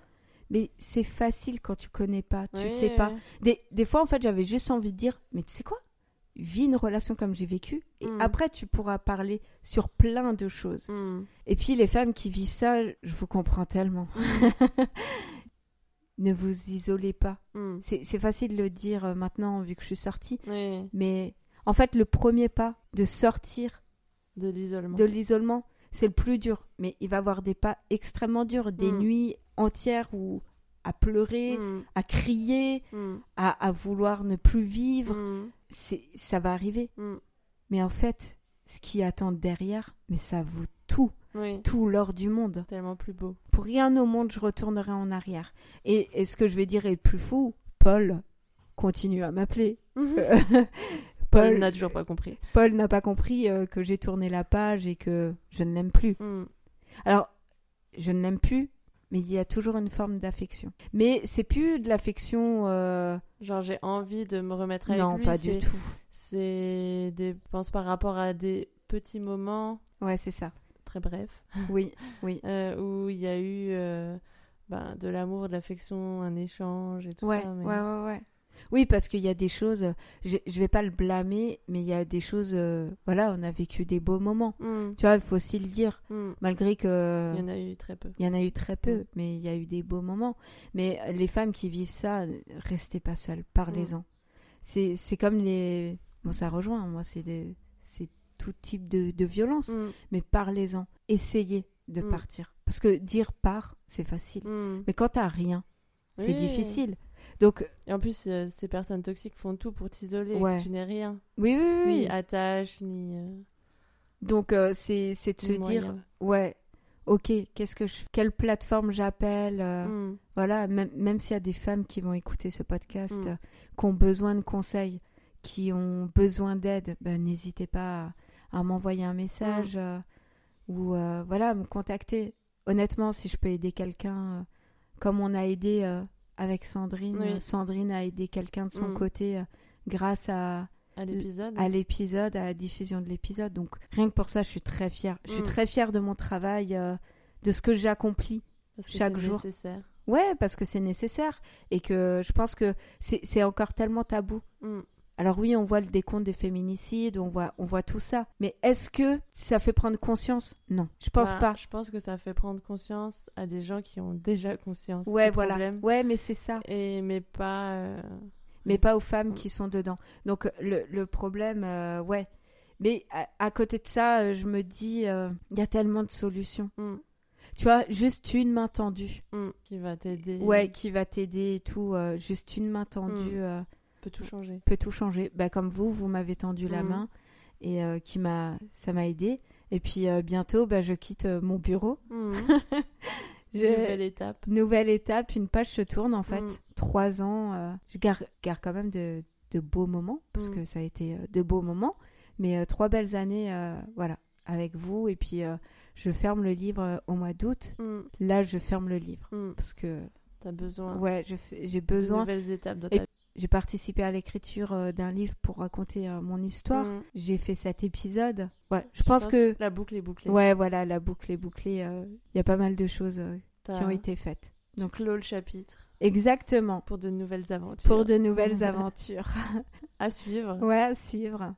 A: mais c'est facile quand tu connais pas, tu sais pas. Des, des fois, en fait, j'avais juste envie de dire, mais tu sais quoi? Vis une relation comme j'ai vécu. Et
B: Mm.
A: après, tu pourras parler sur plein de choses.
B: Mm.
A: Et puis, les femmes qui vivent ça, je vous comprends tellement. <laughs> ne vous isolez pas.
B: Mm.
A: C'est facile de le dire euh, maintenant, vu que je suis sortie.
B: Oui,
A: Mais en fait, le premier pas de sortir
B: de l'isolement.
A: de l'isolement, c'est le plus dur. Mais il va y avoir des pas extrêmement durs, des
B: Mm.
A: nuits entières où à pleurer,
B: Mm.
A: à crier,
B: Mm.
A: à, à vouloir ne plus vivre.
B: Mm.
A: C'est ça va arriver. Mais en fait, ce qui attend derrière, mais ça vaut tout,
B: Oui,
A: tout l'or du monde.
B: tellement plus beau.
A: Pour rien au monde, je retournerai en arrière. Et, et ce que je vais dire est plus fou. Paul continue à m'appeler. Euh, <laughs>
B: Paul
A: Paul
B: n'a toujours pas compris.
A: Paul n'a pas compris euh, que j'ai tourné la page et que je ne l'aime plus.
B: Mm.
A: Alors, je ne l'aime plus, mais il y a toujours une forme d'affection. Mais c'est plus de l'affection. euh,
B: Genre, j'ai envie de me remettre avec
A: Non,
B: lui.
A: pas du tout.
B: C'est des pense par rapport à des petits moments
A: Ouais, c'est ça.
B: très brefs <laughs>
A: Oui, oui.
B: euh, où il y a eu euh, ben, de l'amour, de l'affection, un échange et tout
A: Ouais,
B: ça. mais-
A: ouais, ouais, ouais. Oui, parce qu'il y a des choses. Je, je vais pas le blâmer, mais il y a des choses. euh, voilà, on a vécu des beaux moments.
B: Mm.
A: Tu vois, il faut aussi le dire,
B: Mm.
A: malgré que.
B: Il y en a eu très peu.
A: Il y en a eu très peu,
B: Mm.
A: mais il y a eu des beaux moments. Mais les femmes qui vivent ça, restez pas seules, parlez-en. C'est c'est comme les. Bon, ça rejoint, moi, c'est des- tout type de, de violence, mais parlez-en. Essayez de partir. Parce que dire part, c'est facile. Mais quand t'as rien, c'est
B: Oui.
A: difficile. Donc,
B: Et en plus, euh, ces personnes toxiques font tout pour t'isoler. et
A: Ouais.
B: que Tu n'es rien.
A: oui, oui, oui.
B: Ni
A: oui.
B: attache, ni. euh,
A: Donc, euh, c'est c'est de se dire, ouais, ok, qu'est-ce que je, quelle plateforme j'appelle
B: Mm.
A: Voilà, même, même s'il y a des femmes qui vont écouter ce podcast,
B: Mm.
A: qui ont besoin de conseils, qui ont besoin d'aide, ben, n'hésitez pas à, à m'envoyer un message
B: Mm.
A: ou voilà, me contacter. Honnêtement, si je peux aider quelqu'un, comme on a aidé avec Sandrine,
B: Oui.
A: Sandrine a aidé quelqu'un de son
B: Mm.
A: côté euh, grâce à,
B: À l'épisode.
A: à l'épisode, à la diffusion de l'épisode. Donc rien que pour ça, je suis très fière. Je suis
B: Mm.
A: très fière de mon travail, euh, de ce que j'ai accompli.
B: parce que
A: chaque
B: c'est
A: jour.
B: nécessaire.
A: Ouais, parce que c'est nécessaire et que je pense que c'est c'est encore tellement tabou.
B: Mm.
A: Alors oui, on voit le décompte des féminicides, on voit, on voit tout ça. Mais est-ce que ça fait prendre conscience? Non, je pense
B: Bah,
A: pas.
B: Je pense que ça fait prendre conscience à des gens qui ont déjà conscience.
A: Ouais,
B: du
A: voilà.
B: problème.
A: Ouais, mais c'est ça.
B: Et, mais pas. euh,
A: Mais pas aux femmes
B: Mm.
A: qui sont dedans. Donc le, le problème, euh, ouais. Mais à, à côté de ça, euh, je me dis, euh, il y a tellement de solutions.
B: mm,
A: Tu vois, juste une main tendue.
B: mm, qui va t'aider.
A: Ouais, qui va t'aider et tout. euh, juste une main tendue.
B: Mm. Peut tout changer.
A: peut tout changer. Bah, comme vous, vous m'avez tendu la
B: Mhm.
A: main et euh, qui m'a, ça m'a aidé. Et puis euh, bientôt, bah, je quitte euh, mon bureau. <laughs> Je-
B: Nouvelle étape.
A: Nouvelle étape, une page se tourne en fait.
B: Mhm.
A: Trois ans, euh, je garde, garde quand même de, de beaux moments parce
B: Mhm.
A: que ça a été de beaux moments, mais euh, trois belles années, euh, voilà, avec vous. Et puis je ferme le livre au mois d'août. Là, je ferme le livre parce que
B: T'as besoin
A: ouais, j'ai
B: de
A: besoin.
B: nouvelles étapes dans ta vie.
A: J'ai participé à l'écriture euh, d'un livre pour raconter euh, mon histoire.
B: Mm.
A: J'ai fait cet épisode. Ouais, je, pense, que.
B: la boucle est bouclée.
A: Ouais, voilà, la boucle est bouclée. euh, Il y a pas mal de choses qui ont été faites.
B: donc clos le chapitre
A: Exactement.
B: pour de nouvelles aventures.
A: Pour de nouvelles <laughs> aventures. <laughs>
B: à suivre.
A: ouais, à suivre.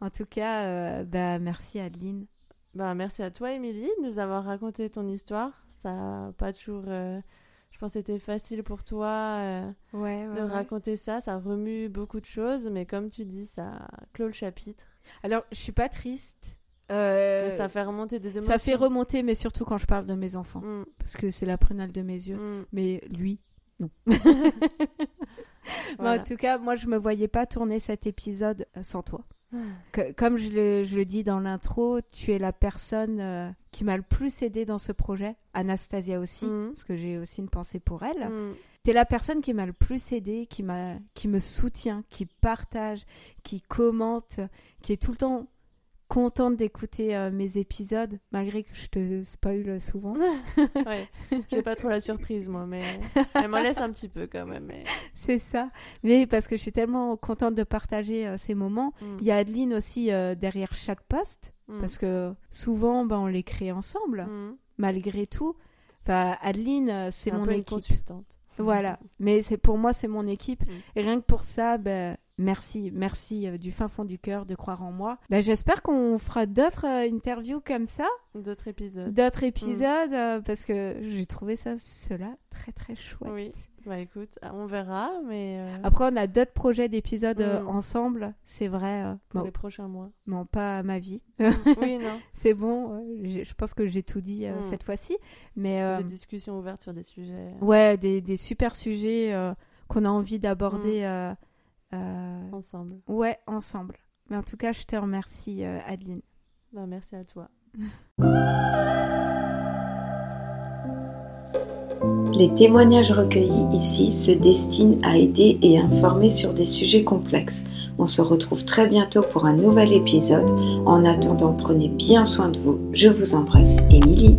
A: En tout cas, euh, bah, merci Adeline.
B: Bah, merci à toi, Émilie, de nous avoir raconté ton histoire. Ça a pas toujours. euh, Je pense que c'était facile pour toi euh,
A: Ouais,
B: de raconter ça. Ça remue beaucoup de choses, mais comme tu dis, ça clôt le chapitre.
A: Alors, je suis pas triste. Euh,
B: ça fait remonter des émotions.
A: ça fait remonter, mais surtout quand je parle de mes enfants.
B: Mm,
A: Parce que c'est la prunelle de mes yeux.
B: mm.
A: Mais lui, non. <laughs> <laughs> Mais en tout cas, moi, je me voyais pas tourner cet épisode euh, sans toi. Que- comme je le, je le dis dans l'intro, tu es la personne euh, qui m'a le plus aidé dans ce projet. Anastasia aussi,
B: Mhm.
A: parce que j'ai aussi une pensée pour elle.
B: Mm,
A: Tu es la personne qui m'a le plus aidé, qui, qui me soutient, qui partage, qui commente, qui est tout le temps contente d'écouter euh, mes épisodes, malgré que je te spoil souvent. <laughs>
B: ouais. <laughs> J'ai pas trop la surprise, moi, mais elle m'en laisse un petit peu quand même. Mais...
A: C'est ça. Mais parce que je suis tellement contente de partager euh, ces moments.
B: Mm,
A: Il y a Adeline aussi euh, derrière chaque poste,
B: mm,
A: parce que souvent, ben, on les crée ensemble,
B: mm.
A: malgré tout. Enfin, Adeline, c'est mon équipe.
B: consultante.
A: Voilà. Mais c'est pour moi, c'est mon équipe. Et rien que pour ça, ben, merci, merci du fin fond du cœur de croire en moi. Ben, J'espère qu'on fera d'autres interviews comme ça.
B: D'autres épisodes.
A: D'autres épisodes, parce que j'ai trouvé ça, cela très très chouette.
B: Oui. Bah écoute, on verra, mais...
A: Après, on a d'autres projets d'épisodes mm. ensemble, c'est vrai.
B: Pour les prochains mois.
A: Non, pas ma vie.
B: oui, <laughs> non.
A: c'est bon, je pense que j'ai tout dit mm. cette fois-ci. Mais,
B: des discussions ouvertes sur des sujets.
A: Ouais, des, des super sujets qu'on a envie d'aborder mm. euh,
B: euh, ensemble.
A: Ouais, ensemble. Mais en tout cas, je te remercie, euh, Adeline.
B: Ben, merci à toi. <laughs>
C: Les témoignages recueillis ici se destinent à aider et informer sur des sujets complexes. On se retrouve très bientôt pour un nouvel épisode. En attendant, prenez bien soin de vous. Je vous embrasse, Émilie.